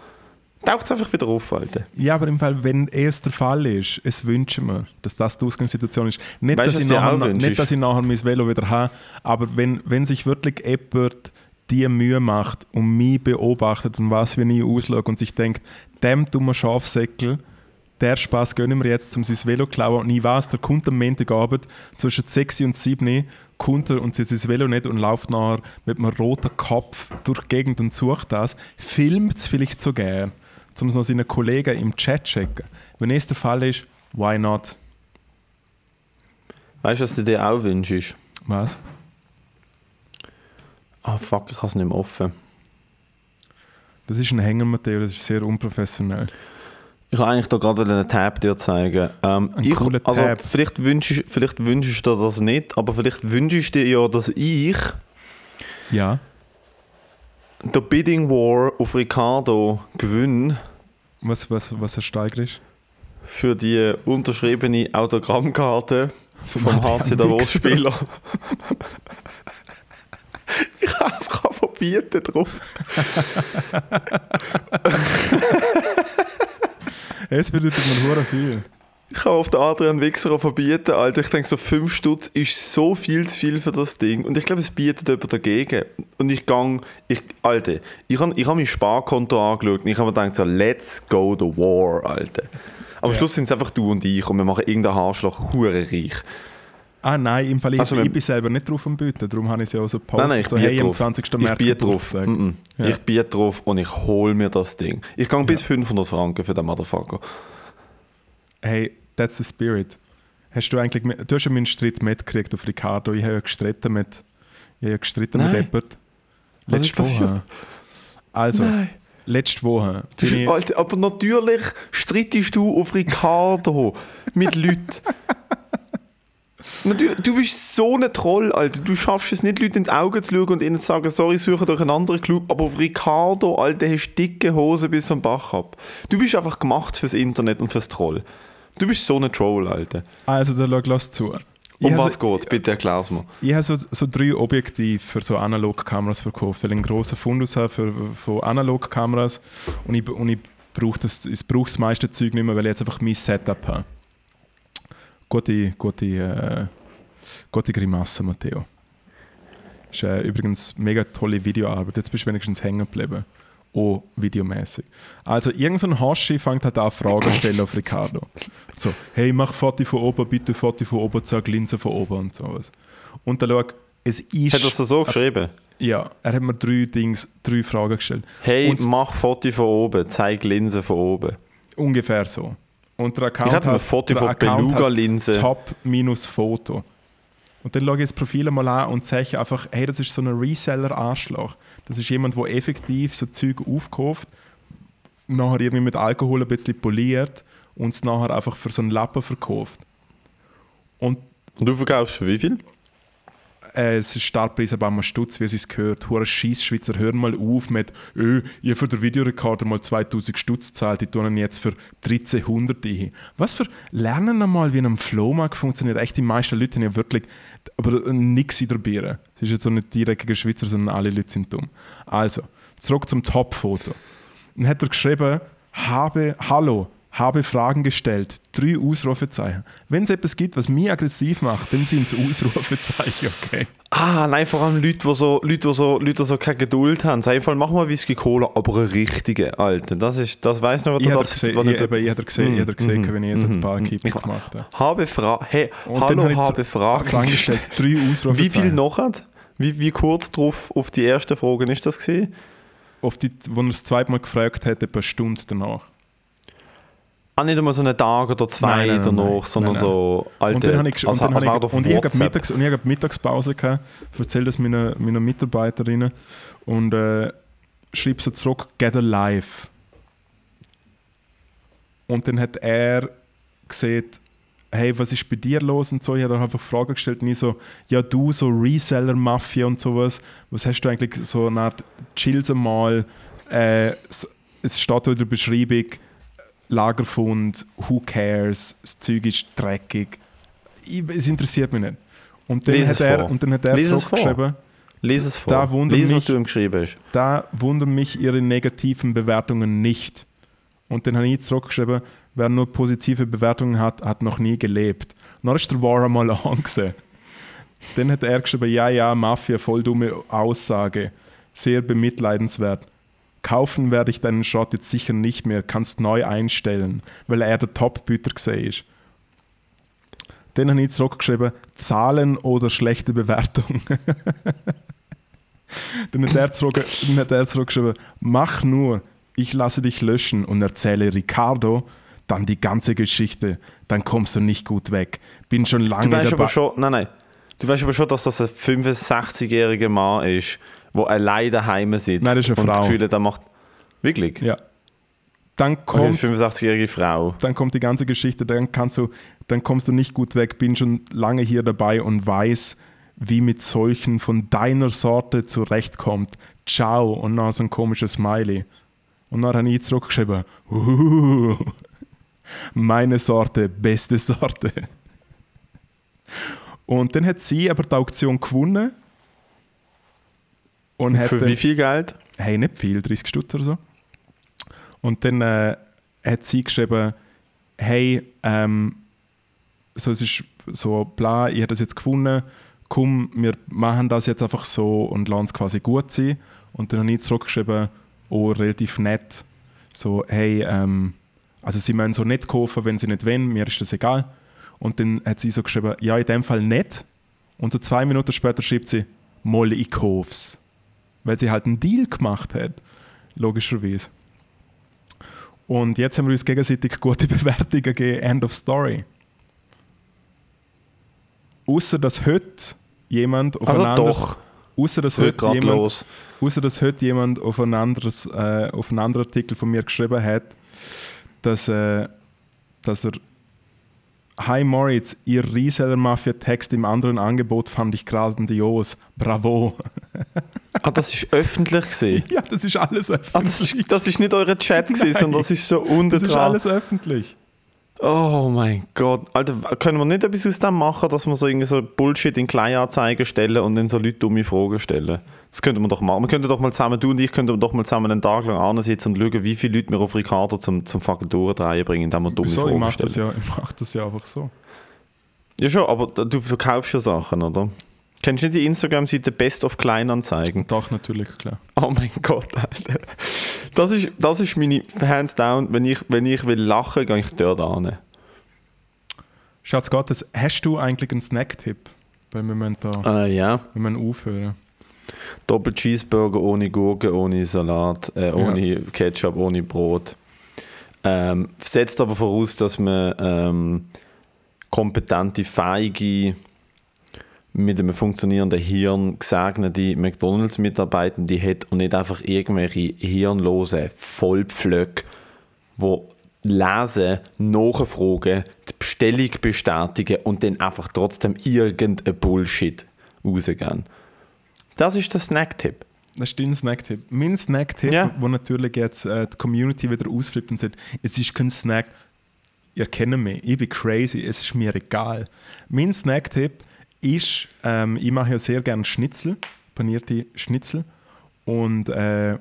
Taucht es einfach wieder auf, Alter. Ja, aber im Fall, wenn es der Fall ist, es wünschen wir, dass das die Ausgangssituation ist. Nicht, Weißt dass ich, nachher, nicht dass ich nachher mein Velo wieder habe, aber wenn, wenn sich wirklich jemand die Mühe macht und mich beobachtet und was, wenn ich ausschaue und sich denkt, dem dummer Schafsäckel, der Spaß gönnen wir jetzt, um sein Velo zu klauen. Und ich weiß, der kommt am Montagabend zwischen 6 und 7 kommt er und sieht sein Velo nicht und läuft nachher mit einem roten Kopf durch die Gegend und sucht das, filmt es vielleicht so gern, um es noch seinen Kollegen im Chat zu checken. Wenn es der Fall ist, why not? Weißt du, was du dir auch wünschst? Was? Ah, fuck, ich habe es nicht mehr offen. Das ist ein Hänger, Matteo, das ist sehr unprofessionell. Ich habe eigentlich da gerade einen Tab dir zeigen. Ähm, Ein ich, cooler also, Tab. Vielleicht wünschst, vielleicht wünschst du das nicht, aber vielleicht wünschst du dir ja, dass ich Ja. Der Bidding War auf Ricardo gewinne Was, was, was ersteigerst? für die unterschriebene Autogrammkarte vom HC Davos Wichser. Spieler. ich habe einfach verbieten drauf. Es bedeutet mir viel. Ich habe auf den Adrian Wichser verbieten, Alter. Ich denke, so 5 Stutz ist so viel zu viel für das Ding. Und ich glaube, es bietet jemand dagegen. Und ich gang, ich, Alter, ich habe ich hab mein Sparkonto angeschaut und ich habe mir gedacht, so, let's go the war, Alter. Am Ja. Schluss sind es einfach du und ich und wir machen irgendeinen Haarschlag hure reich. Ah nein, im Fall ich, Also, ich wenn- bin selber nicht drauf am Bieten, darum habe ich es ja auch so gepostet. Nein, nein, ich so, hey, am drauf. 20. ich März biete drauf. Mm -mm. Ja. Ich biete drauf und ich hole mir das Ding. Ich gehe bis 500 Franken für den Motherfucker. Hey, That's the spirit. Hast du eigentlich, mit- du hast ja meinen Streit mitgekriegt auf Ricardo. Ich habe ja gestritten mit, ich habe gestritten mit Nein. Eppert. Was Letzte passiert? Woche. Also, Nein. letzte Woche Du, ich, Alter, aber natürlich streitest du auf Ricardo mit Leuten. Natürlich, du bist so ein Troll, Alter. Du schaffst es nicht, Leuten in die Augen zu schauen und ihnen zu sagen, sorry, suche durch einen anderen Club. Aber auf Ricardo, Alter, hast du dicke Hose bis am Bach ab. Du bist einfach gemacht fürs Internet und fürs Troll. Du bist so ein Troll, Alter. also da schau, lass zu. Ich Um habe was so, geht's? Bitte erklär's mir. ich habe so, so drei Objektive für so Analogkameras verkauft, weil ich einen grossen Fundus habe für, von Analogkameras und ich, und ich brauche das, ich brauche das meiste Zeug nicht mehr, weil ich jetzt einfach mein Setup habe. Gute, gute, äh, gute Grimasse, Matteo. Ist äh, übrigens mega tolle Videoarbeit. Jetzt bist du wenigstens hängen geblieben. Oh, videomäßig. Also, irgendein Hoshi fängt halt an, Fragen zu stellen auf Ricardo. So, hey, mach Foto von oben, bitte Foto von oben, zeig Linse von oben und sowas. Und dann schau, es ist. Hat er es so geschrieben? Ja, er hat mir drei, Dings, drei Fragen gestellt. Hey, Und- mach Foto von oben, zeig Linse von oben. Ungefähr so. Und der Account Ich hatte ein Foto von Beluga-Linse. Top minus Foto. Und dann schaue ich das Profil mal an und sage einfach, hey, das ist so ein Reseller-Arschloch. Das ist jemand, der effektiv so Zeug aufkauft, nachher irgendwie mit Alkohol ein bisschen poliert und es nachher einfach für so einen Lappen verkauft. Und Und du verkaufst für wie viel? Äh, es ist Startpreis einmal Stutz, wie es gehört. Hure Scheiss Schweizer, hör mal auf mit, öh, ich habe für den Videorekorder mal 2000 Stutz gezahlt, die tun jetzt für 1300 ein. Was für, lernen einmal, wie ein Flohmarkt funktioniert. Echt, die meisten Leute haben ja wirklich, aber nichts in der Biere. Es ist jetzt so nicht direkte Schweizer, sondern alle Leute sind dumm. Also, zurück zum Top-Foto. Dann hat er geschrieben, habe, hallo, habe Fragen gestellt. Drei Ausrufezeichen. Wenn es etwas gibt, was mich aggressiv macht, dann sind es Ausrufezeichen, okay? Ah, nein, vor allem Leute, die so, Leute, die so, Leute, die so keine Geduld haben. Sag einfach, mach mal Whisky Cola, aber eine richtige, Alter. Das ist, das weiss noch, was Ich du das gesehen, was ich, eben, ich habe gesehen, ich habe gesehen Mhm, wenn ich jetzt ein paar mhm, Kippen ich- gemacht habe. Habe Fragen. Hey, Und hallo, habe ich habe Fragen gestellt. Drei Ausrufezeichen. Wie viel noch hat? Wie, wie kurz drauf auf die erste Frage ist das gewesen? Auf die, wo er das zweite Mal gefragt hat, etwa eine Stunde danach. Ah, nicht einmal so einen Tag oder zwei Nein, nein, danach, nein. sondern Nein, so alte. und dann habe ich, gesch- als- und dann ich, und ich habe. Mittags, und ich habe Mittagspause gehabt, erzähle das meinen, meinen Mitarbeiterinnen und äh, schreibe so zurück, get a life. Und dann hat er gesagt, hey, was ist bei dir los und so. Ich habe einfach Fragen gestellt und ich so, ja du, so Reseller-Mafia und sowas, was hast du eigentlich so eine Art Chills mal, äh, es steht in der Beschreibung, Lagerfund, who cares, das Zeug ist dreckig. Ich, es interessiert mich nicht. Und dann, Lies hat er, vor. und dann hat er Lies es vor. zurückgeschrieben, Lies es vor. Da wundert Lies, was mich- du ihm geschrieben hast. da wundern mich ihre negativen Bewertungen nicht. Und dann habe ich zurückgeschrieben, wer nur positive Bewertungen hat, hat noch nie gelebt. Und dann ist der War mal angesehen. Dann hat er geschrieben, ja, ja, Mafia, voll dumme Aussage. Sehr bemitleidenswert. Kaufen werde ich deinen Schrott jetzt sicher nicht mehr, kannst neu einstellen, weil er der Top-Büter gesehen ist. Dann habe ich zurückgeschrieben, Zahlen oder schlechte Bewertung. Dann hat er, zurück, dann hat er zurückgeschrieben, mach nur, ich lasse dich löschen und erzähle Ricardo dann die ganze Geschichte, dann kommst du nicht gut weg. Bin schon Du lange weißt dabei. aber schon, nein, nein. Du weißt aber schon, dass das ein 65-jähriger Mann ist, der allein daheim sitzt Nein, das ist eine und das Frau. Gefühl hat, er macht. Wirklich? ja. Dann Okay, eine kommt, 65-jährige Frau. dann kommt die ganze Geschichte, dann kannst du, dann kommst du nicht gut weg. Bin schon lange hier dabei und weiß, wie mit solchen von deiner Sorte zurechtkommt. Ciao und dann so ein komisches Smiley. Und dann habe ich zurückgeschrieben, "Uhuhu, meine Sorte, beste Sorte. Und dann hat sie aber die Auktion gewonnen. Und hat Für dann, wie viel Geld? hey, nicht viel, 30 Stutz oder so. Und dann äh, hat sie geschrieben, hey, ähm, so, es ist so bla, ich habe das jetzt gefunden, komm, wir machen das jetzt einfach so und lassen es quasi gut sein. Und dann habe ich zurückgeschrieben, oh, relativ nett, so, hey, ähm, also sie müssen so nicht kaufen, wenn sie nicht wollen, mir ist das egal. Und dann hat sie so geschrieben, ja, in dem Fall nicht. Und so zwei Minuten später schreibt sie, Moll, ich kauf's. Weil sie halt einen Deal gemacht hat, logischerweise. Und jetzt haben wir uns gegenseitig gute Bewertungen gegeben. End of Story. Außer dass heute jemand auf Also ein anderes, doch. außer dass Heute jemand, los. außer dass heute jemand auf ein anderes, äh, auf einen anderen Artikel von mir geschrieben hat, dass, äh, dass er Hi Moritz, Ihr Reseller-Mafia-Text im anderen Angebot fand ich grandios. Bravo. Ah, das ist öffentlich gesehen. ja, das ist alles Ah, öffentlich. das ist, das ist nicht eure Chat gewesen, Nein. sondern das ist so unten das ist dran. alles öffentlich. Oh mein Gott. Alter, können wir nicht etwas aus dem machen, dass wir so irgendwie so Bullshit in Kleinanzeigen stellen und dann so Leute dumme Fragen stellen? Das könnten wir doch machen. Wir könnten doch mal zusammen, du und ich, könnten doch mal zusammen einen Tag lang ansitzen und schauen, wie viele Leute wir auf Ricardo zum, zum fucking Durchdrehen bringen, indem wir dumme Wieso? Ich Fragen mache stellen. das, ja, ich mach das ja einfach so. Ja schon, aber du verkaufst ja Sachen, oder? Kennst du nicht die Instagram-Seite Best of Kleinanzeigen? Doch, natürlich, klar. Oh mein Gott, Alter. Das ist, das ist meine Hands down. Wenn ich, wenn ich will lachen, gehe ich dort an. Schatz Gottes, hast du eigentlich einen Snack-Tipp? Weil wir müssen da Äh, ja. wir müssen aufhören. Doppel Cheeseburger ohne Gurke, ohne Salat, äh, ohne Ketchup, ohne Brot. Ähm, setzt aber voraus, dass man ähm, kompetente, feige, mit einem funktionierenden Hirn gesegnete McDonalds-Mitarbeitende hat und nicht einfach irgendwelche hirnlosen Vollpflöcke, die lesen, nachfragen, die Bestellung bestätigen und dann einfach trotzdem irgendein Bullshit rausgehen. Das ist der Snack-Tipp. Das ist dein Snack-Tipp. Mein Snack-Tipp, Ja. wo natürlich jetzt äh, die Community wieder ausflippt und sagt, es ist kein Snack. Ihr kennt mich, ich bin crazy, es ist mir egal. Mein Snack-Tipp ist, ähm, ich mache ja sehr gerne Schnitzel, panierte Schnitzel. Und äh,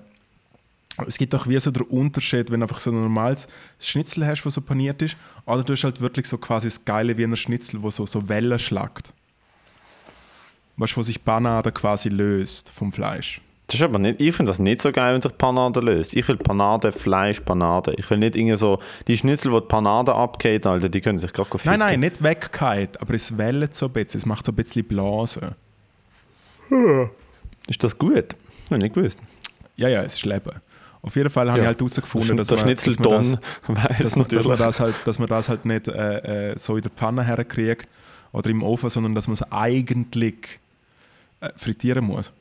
es gibt auch wie so der Unterschied, wenn du einfach so ein normales Schnitzel hast, das so paniert ist, oder du hast halt wirklich so quasi das geile Wiener Schnitzel, wo so, so Wellen schlagt. Weißt du, wo sich Panade quasi löst vom Fleisch. Das ist aber nicht, ich finde das nicht so geil, wenn sich Panade löst. Ich will Panade, Fleisch, Panade. Ich will nicht irgendwie so, die Schnitzel, die die Panade abgeht, Alter, die können sich gerade ficken. Nein, nein, nicht weggeht, aber es wellt so ein bisschen, es macht so ein bisschen Blase. Ist das gut? Habe ich nicht gewusst. Ja, ja, es ist Leben. Auf jeden Fall habe Ja. ich halt herausgefunden, dass man, dass, man das, dass, man, dass, man das halt, dass man das halt nicht äh, äh, so in der Pfanne herkriegt oder im Ofen, sondern dass man es eigentlich äh, frittieren muss.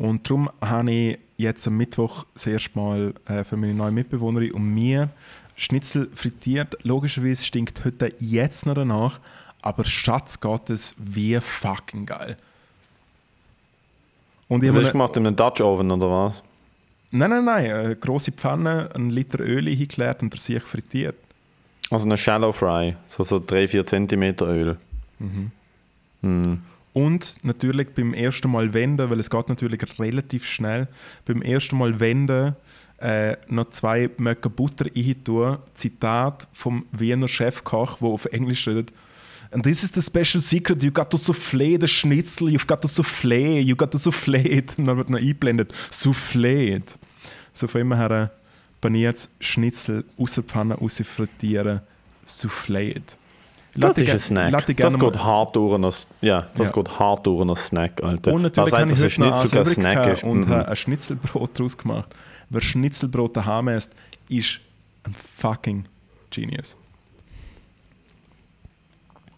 Und darum habe ich jetzt am Mittwoch das erste Mal äh, für meine neue Mitbewohnerin und mir Schnitzel frittiert. Logischerweise stinkt heute jetzt noch danach, aber Schatz Gottes, wie fucking geil. Und habe hast du gemacht in einem Dutch Oven oder was? Nein, nein, nein. Eine grosse Pfanne, einen Liter Öl hingeklärt und der sich frittiert. Also eine Shallow Fry, so, so 3-4 cm Öl. Mhm. Und natürlich beim ersten Mal wenden, weil es geht natürlich relativ schnell, beim ersten Mal wenden äh, noch zwei Möcke Butter reintun. Zitat vom Wiener Chefkoch, wo auf Englisch steht. And this is the special secret, you got to soufflé the schnitzel, you've got to soufflé, you got to soufflé. Und dann wird noch eingeblendet, soufflé. So von immer her paniertes Schnitzel aus der Pfanne raus frittieren, soufflé. Das ist ein Snack. Das geht hart durch ein, ja, das Ja. geht hart durch ein Snack, Alter. Und natürlich habe ich heute noch Schnitzel Snack ist. und Mhm. habe ein Schnitzelbrot daraus gemacht. Wer Schnitzelbrot daheim isst, ist ein fucking Genius.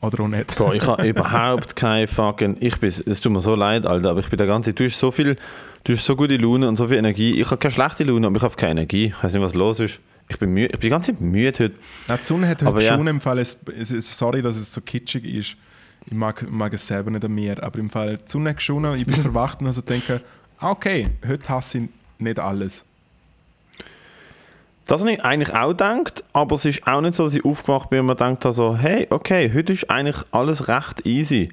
Oder auch nicht. Boah, ich habe überhaupt kein fucking. Ich bin, es tut mir so leid, Alter, aber ich bin der ganze. Du hast so viel, du hast so gute Laune und so viel Energie. Ich habe keine schlechte Laune, aber ich habe keine Energie. Ich weiß nicht, was los ist. Ich bin müde. Ich bin die ganze Zeit müde heute. Ja, die Sonne hat heute Aber ja. schon im Fall, es, es, sorry, dass es so kitschig ist. Ich mag, mag es selber nicht an mir, aber im Fall die Sonne hat geschonen, ich bin verwacht und also denke, ah, okay, heute hasse ich nicht alles. Das habe ich eigentlich auch gedacht, aber es ist auch nicht so, dass ich aufgewacht bin und mir gedacht habe, so, hey, okay, heute ist eigentlich alles recht easy.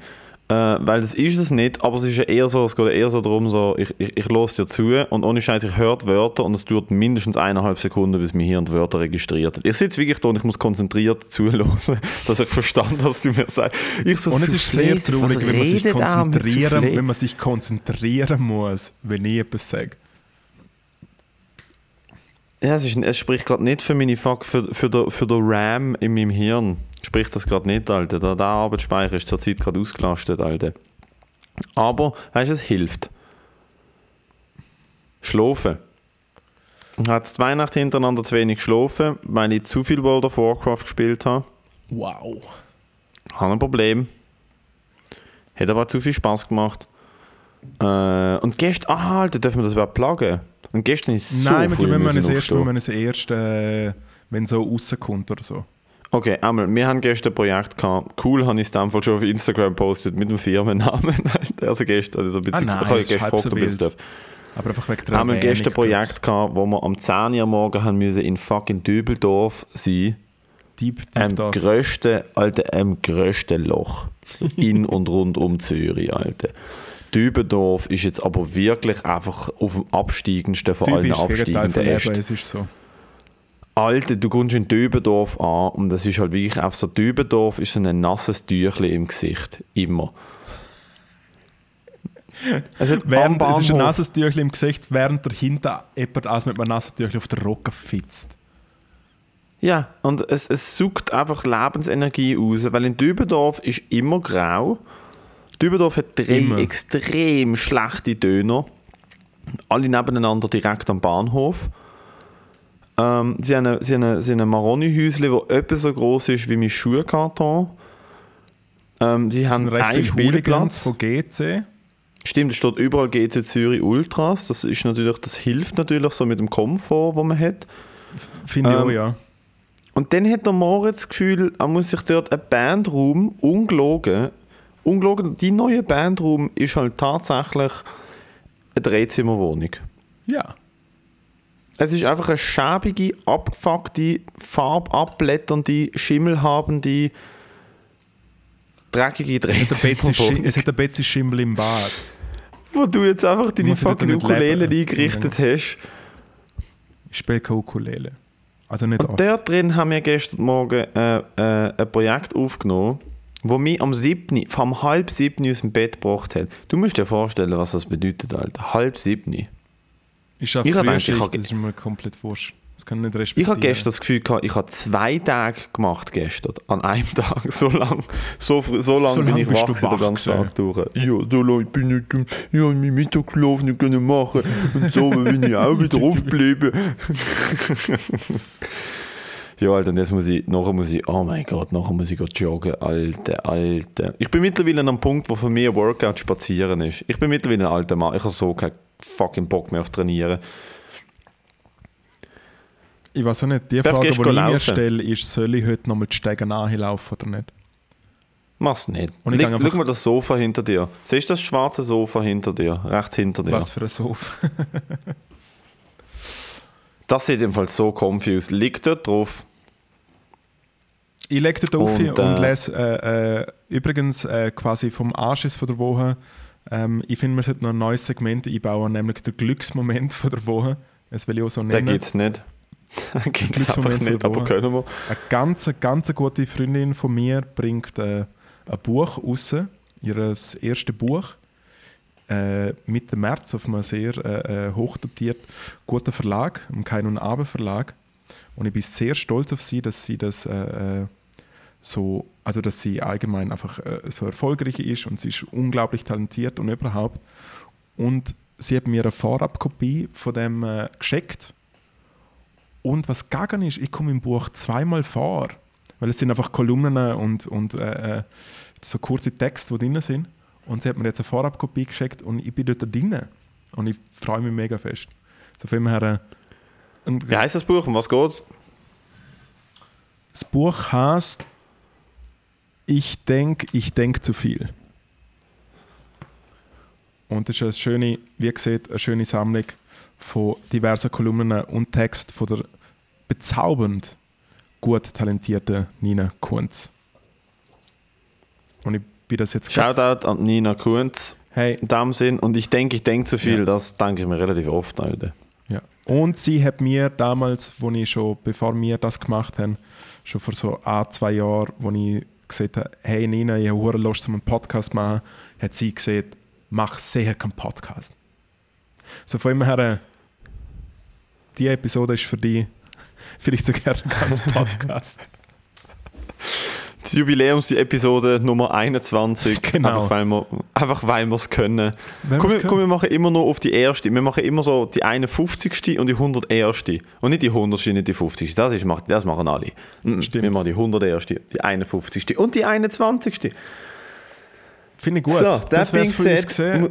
Äh, weil das ist es nicht, aber es ist ja eher so, es geht eher so darum, so, ich, ich, dir zu und ohne Scheiß, ich höre Wörter und es dauert mindestens eineinhalb Sekunden, bis mir hier die Wörter registriert hat. Ich sitze wirklich da und ich muss konzentriert zuhören, dass ich verstand, was du mir sagst. Ich so, Und es ist sehr traurig, wenn man, sich er konzentrieren, wenn man sich konzentrieren muss, wenn ich etwas sage. Ja, es, ist, es spricht gerade nicht für meine Fuck, für, für, der, für der RAM in meinem Hirn. Spricht das gerade nicht, Alter. Der, der Arbeitsspeicher ist zurzeit gerade ausgelastet, Alter. Aber, weißt du, es hilft. Schlafen. Hat zwei Nächte hintereinander zu wenig geschlafen, weil ich zu viel World of Warcraft gespielt habe. Wow. Habe ein Problem. Hat aber zu viel Spaß gemacht. Äh, und gestern, ah, Alter, dürfen wir das überhaupt plagen? Und gestern ist es so Nein, wir müssen müssen es erst, aufstehen. wir müssen es erst äh, wenn es so rauskommt oder so. Okay, einmal, wir haben gestern ein Projekt gehabt. Cool, habe ich es Fall schon auf Instagram gepostet mit dem Firmennamen. also gestern, also ein bisschen, Ah, nein, ich gestern so darf. Aber einfach wegen der Wir haben gestern ein. Projekt gehabt, wo wir am 10 Uhr Morgen haben müssen in fucking Dübeldorf sein. Deep, deep Am Dark. grössten, Alter, am grössten Loch in und rund um Zürich, Alter. Dübendorf ist jetzt aber wirklich einfach auf dem absteigendsten von allen das Gegenteil absteigenden Ästen. es ist so. Alter, du kommst in Dübendorf an und das ist halt wirklich einfach so, Dübendorf ist so ein nasses Tüchli im Gesicht, immer. Es, am Während, es ist ein nasses Tüchlein im Gesicht, während dahinter jemand als mit einem nassen Tüchlein auf der Rocke fitzt. Ja, und es, es sucht einfach Lebensenergie aus, weil in Dübendorf ist immer grau. Dübendorf hat drei Immer. extrem schlechte Döner, alle nebeneinander direkt am Bahnhof. Ähm, sie haben ein, sie haben ein, sie haben ein Maroni-Häuschen, das etwa so groß ist wie mein Schuhkarton. Ähm, sie Es haben einen Spielplatz. von GC. Stimmt, es steht überall GC Zürich Ultras. Das, ist natürlich, das hilft natürlich so mit dem Komfort, den man hat. Finde ich Ähm, auch, ja. Und dann hat der Moritz das Gefühl, er muss sich dort einen Bandraum, ungelogen, ungelogen, die neue Bandraum ist halt tatsächlich eine Dreizimmerwohnung. Ja. Es ist einfach eine schäbige, abgefuckte, farbabblätternde, schimmelhabende, dreckige Dreizimmerwohnung. es hat ein bisschen Schimmel im Bad. Wo du jetzt einfach deine fucking Ukulele leben? eingerichtet hast. Ich spiele keine Ukulele. Also nicht Und oft. dort drin haben wir gestern Morgen äh, äh, ein Projekt aufgenommen, wo mich am 7., vom halb 7 aus dem Bett gebracht hat. Du musst dir vorstellen, was das bedeutet, Alter. Halb 7. Ich habe Ich hab früher gedacht, ich Schicht, hab- das ist mir komplett wurscht. Das kann ich nicht Ich respektieren. habe gestern das Gefühl gehabt, ich habe zwei Tage gemacht gestern, an einem Tag. So lang, so, so lang So bin lang ich wach du gewesen den wach ganzen. Tag durch. Ja, so lange bin ich, ich habe meinen Mittagsschlaf nicht können machen und so bin ich auch wieder aufgeblieben. Ja, Alter, und jetzt muss ich, nachher muss ich, oh mein Gott, nachher muss ich joggen, Alter, Alter. Ich bin mittlerweile an einem Punkt, wo für mich ein Workout spazieren ist. Ich bin mittlerweile ein alter Mann, ich habe so keinen fucking Bock mehr auf Trainieren. Ich weiß auch nicht, die Darf Frage, die ich mir stelle, ist, soll ich heute nochmal die Stege nachlaufen oder nicht? Mach's nicht. Und ich Leg, schau mal das Sofa hinter dir. Siehst du das schwarze Sofa hinter dir? Rechts hinter dir. Was für ein Sofa. Das sieht jedenfalls so comfy aus. Liegt dort drauf. Ich lege dort auf Und, und, äh, lese äh, äh, übrigens äh, quasi vom Anschiss von der Woche. Ähm, ich finde, man sollte noch ein neues Segment einbauen, nämlich der Glücksmoment von der Woche. Das will ich auch so Den nennen. gibt es nicht. Den gibt es einfach nicht, aber können wir. Eine ganz, ganz gute Freundin von mir bringt äh, ein Buch raus, ihr erstes Buch, äh, Mitte März auf einem sehr äh, äh, hochdotiert guten Verlag, einem Kein und Abend Verlag. Und ich bin sehr stolz auf sie, dass sie das äh, äh, so, also dass sie allgemein einfach äh, so erfolgreich ist und sie ist unglaublich talentiert und überhaupt. Und sie hat mir eine Vorabkopie von dem äh, geschickt. Und was gegangen ist, ich komme im Buch zweimal vor, weil es sind einfach Kolumnen und, und äh, äh, so kurze Texte, die drin sind. Und sie hat mir jetzt eine Vorabkopie geschickt und ich bin dort drin. Und ich freue mich mega fest. So dem her, äh, und Wie heißt das Buch? Um was geht's? das Buch heißt Ich denke, ich denke zu viel. Und das ist eine schöne, wie gesagt, eine schöne Sammlung von diversen Kolumnen und Text von der bezaubernd gut talentierten Nina Kunz. Und ich bin das jetzt Shoutout an Nina Kunz Hey, in dem Sinn. Und ich denke, ich denke zu viel. Ja. Das denke ich mir relativ oft, Alter. Ja. Und sie hat mir damals, wo ich schon, bevor wir das gemacht haben, schon vor so ein, zwei Jahren, wo ich gesagt habe, hey Nina, ich habe Lust, einen Podcast zu machen, hat sie gesagt, mach sicher keinen Podcast. So von dem her, äh, die Episode ist für dich vielleicht sogar ein ganzer Podcast. die Jubiläums-Episode Nummer 21. Genau. Einfach weil wir es können. Komm, können. komm, wir machen immer nur auf die erste. Wir machen immer so die 51. und die 101. Und nicht die 100. nicht die 50. Das, ist, das machen alle. Stimmt. Wir machen die 101. die 51. und die 21. Finde ich gut. So, das wäre für uns gesehen.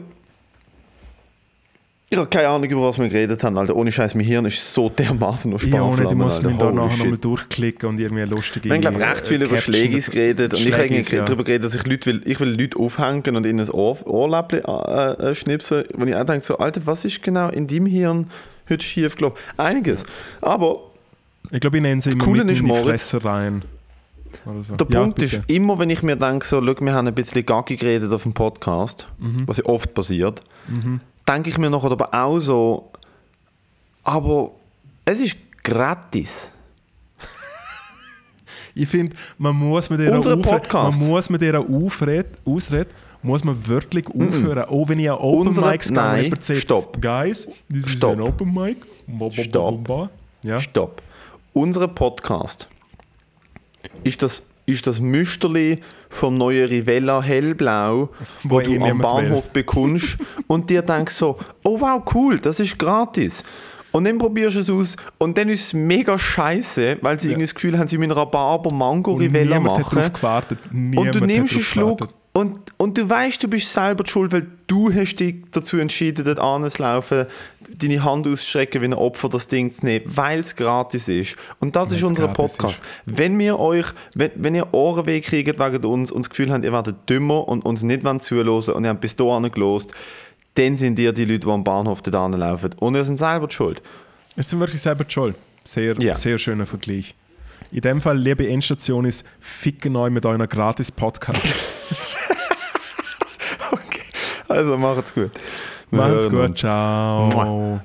Ich habe keine Ahnung, über was wir geredet haben, Alter. Ohne Scheiß, mein Hirn ist so dermaßen auf Ja, ohne, Sparflammen, muss man da nachher nochmal durchklicken und irgendwie lustige. Wir haben, glaube ich, recht viel äh, über Schlägis geredet und ich habe ja. darüber geredet, dass ich Leute will, ich will Leute aufhängen und ihnen ein Ohr, Ohrläppchen äh, äh, schnipsen, wo ich auch denke, so, Alter, was ist genau in deinem Hirn heute schief gelaufen? Einiges. Aber Ich glaube, ich nenne sie immer ist, in die Moritz, Fresse rein. So. der Ja, Punkt ist, bitte. immer wenn ich mir denke, so, schau, wir haben ein bisschen Gaggi geredet auf dem Podcast, Mhm. was ja oft passiert, denke ich mir nachher aber auch so, aber es ist gratis. Ich finde, man muss mit dieser Aufred Ausrede muss man wirklich aufhören. Auch wenn ich an Open Unsere- Mics gehe und stopp. Guys, this is Stopp. an Open Mic. Stopp. Ja. Stopp. Unser Podcast ist das, ist das Müsterli vom neuen Rivella Hellblau, wo, Wo du am Bahnhof bekommst und dir denkst so, oh wow, cool, das ist gratis. Und dann probierst du es aus und dann ist es mega scheiße, weil sie irgendwie das Gefühl haben, sie müssen Rhabarber Mango Rivella hat machen. darauf gewartet. Niemand Und du hat nimmst einen Schluck. Und, und du weißt, du bist selber schuld, weil du hast dich dazu entschieden, dort anzulaufen, deine Hand auszustrecken, wie ein Opfer das Ding zu nehmen, weil es gratis ist. Und das ist Weil's unser Podcast. Wenn wir euch, wenn, wenn ihr Ohrenweh kriegt wegen uns und das Gefühl habt, ihr werdet dümmer und uns nicht zuhören und ihr habt bis dahin gelost, dann sind ihr die Leute, die am Bahnhof dort anlaufen. Und ihr seid selber schuld. Es sind wirklich selber schuld. Sehr, Ja. sehr schöner Vergleich. In dem Fall, liebe Endstation, ist ficken euch mit euren Gratis-Podcasts. Also macht's gut. Wir Macht's gut, uns. ciao. Mua.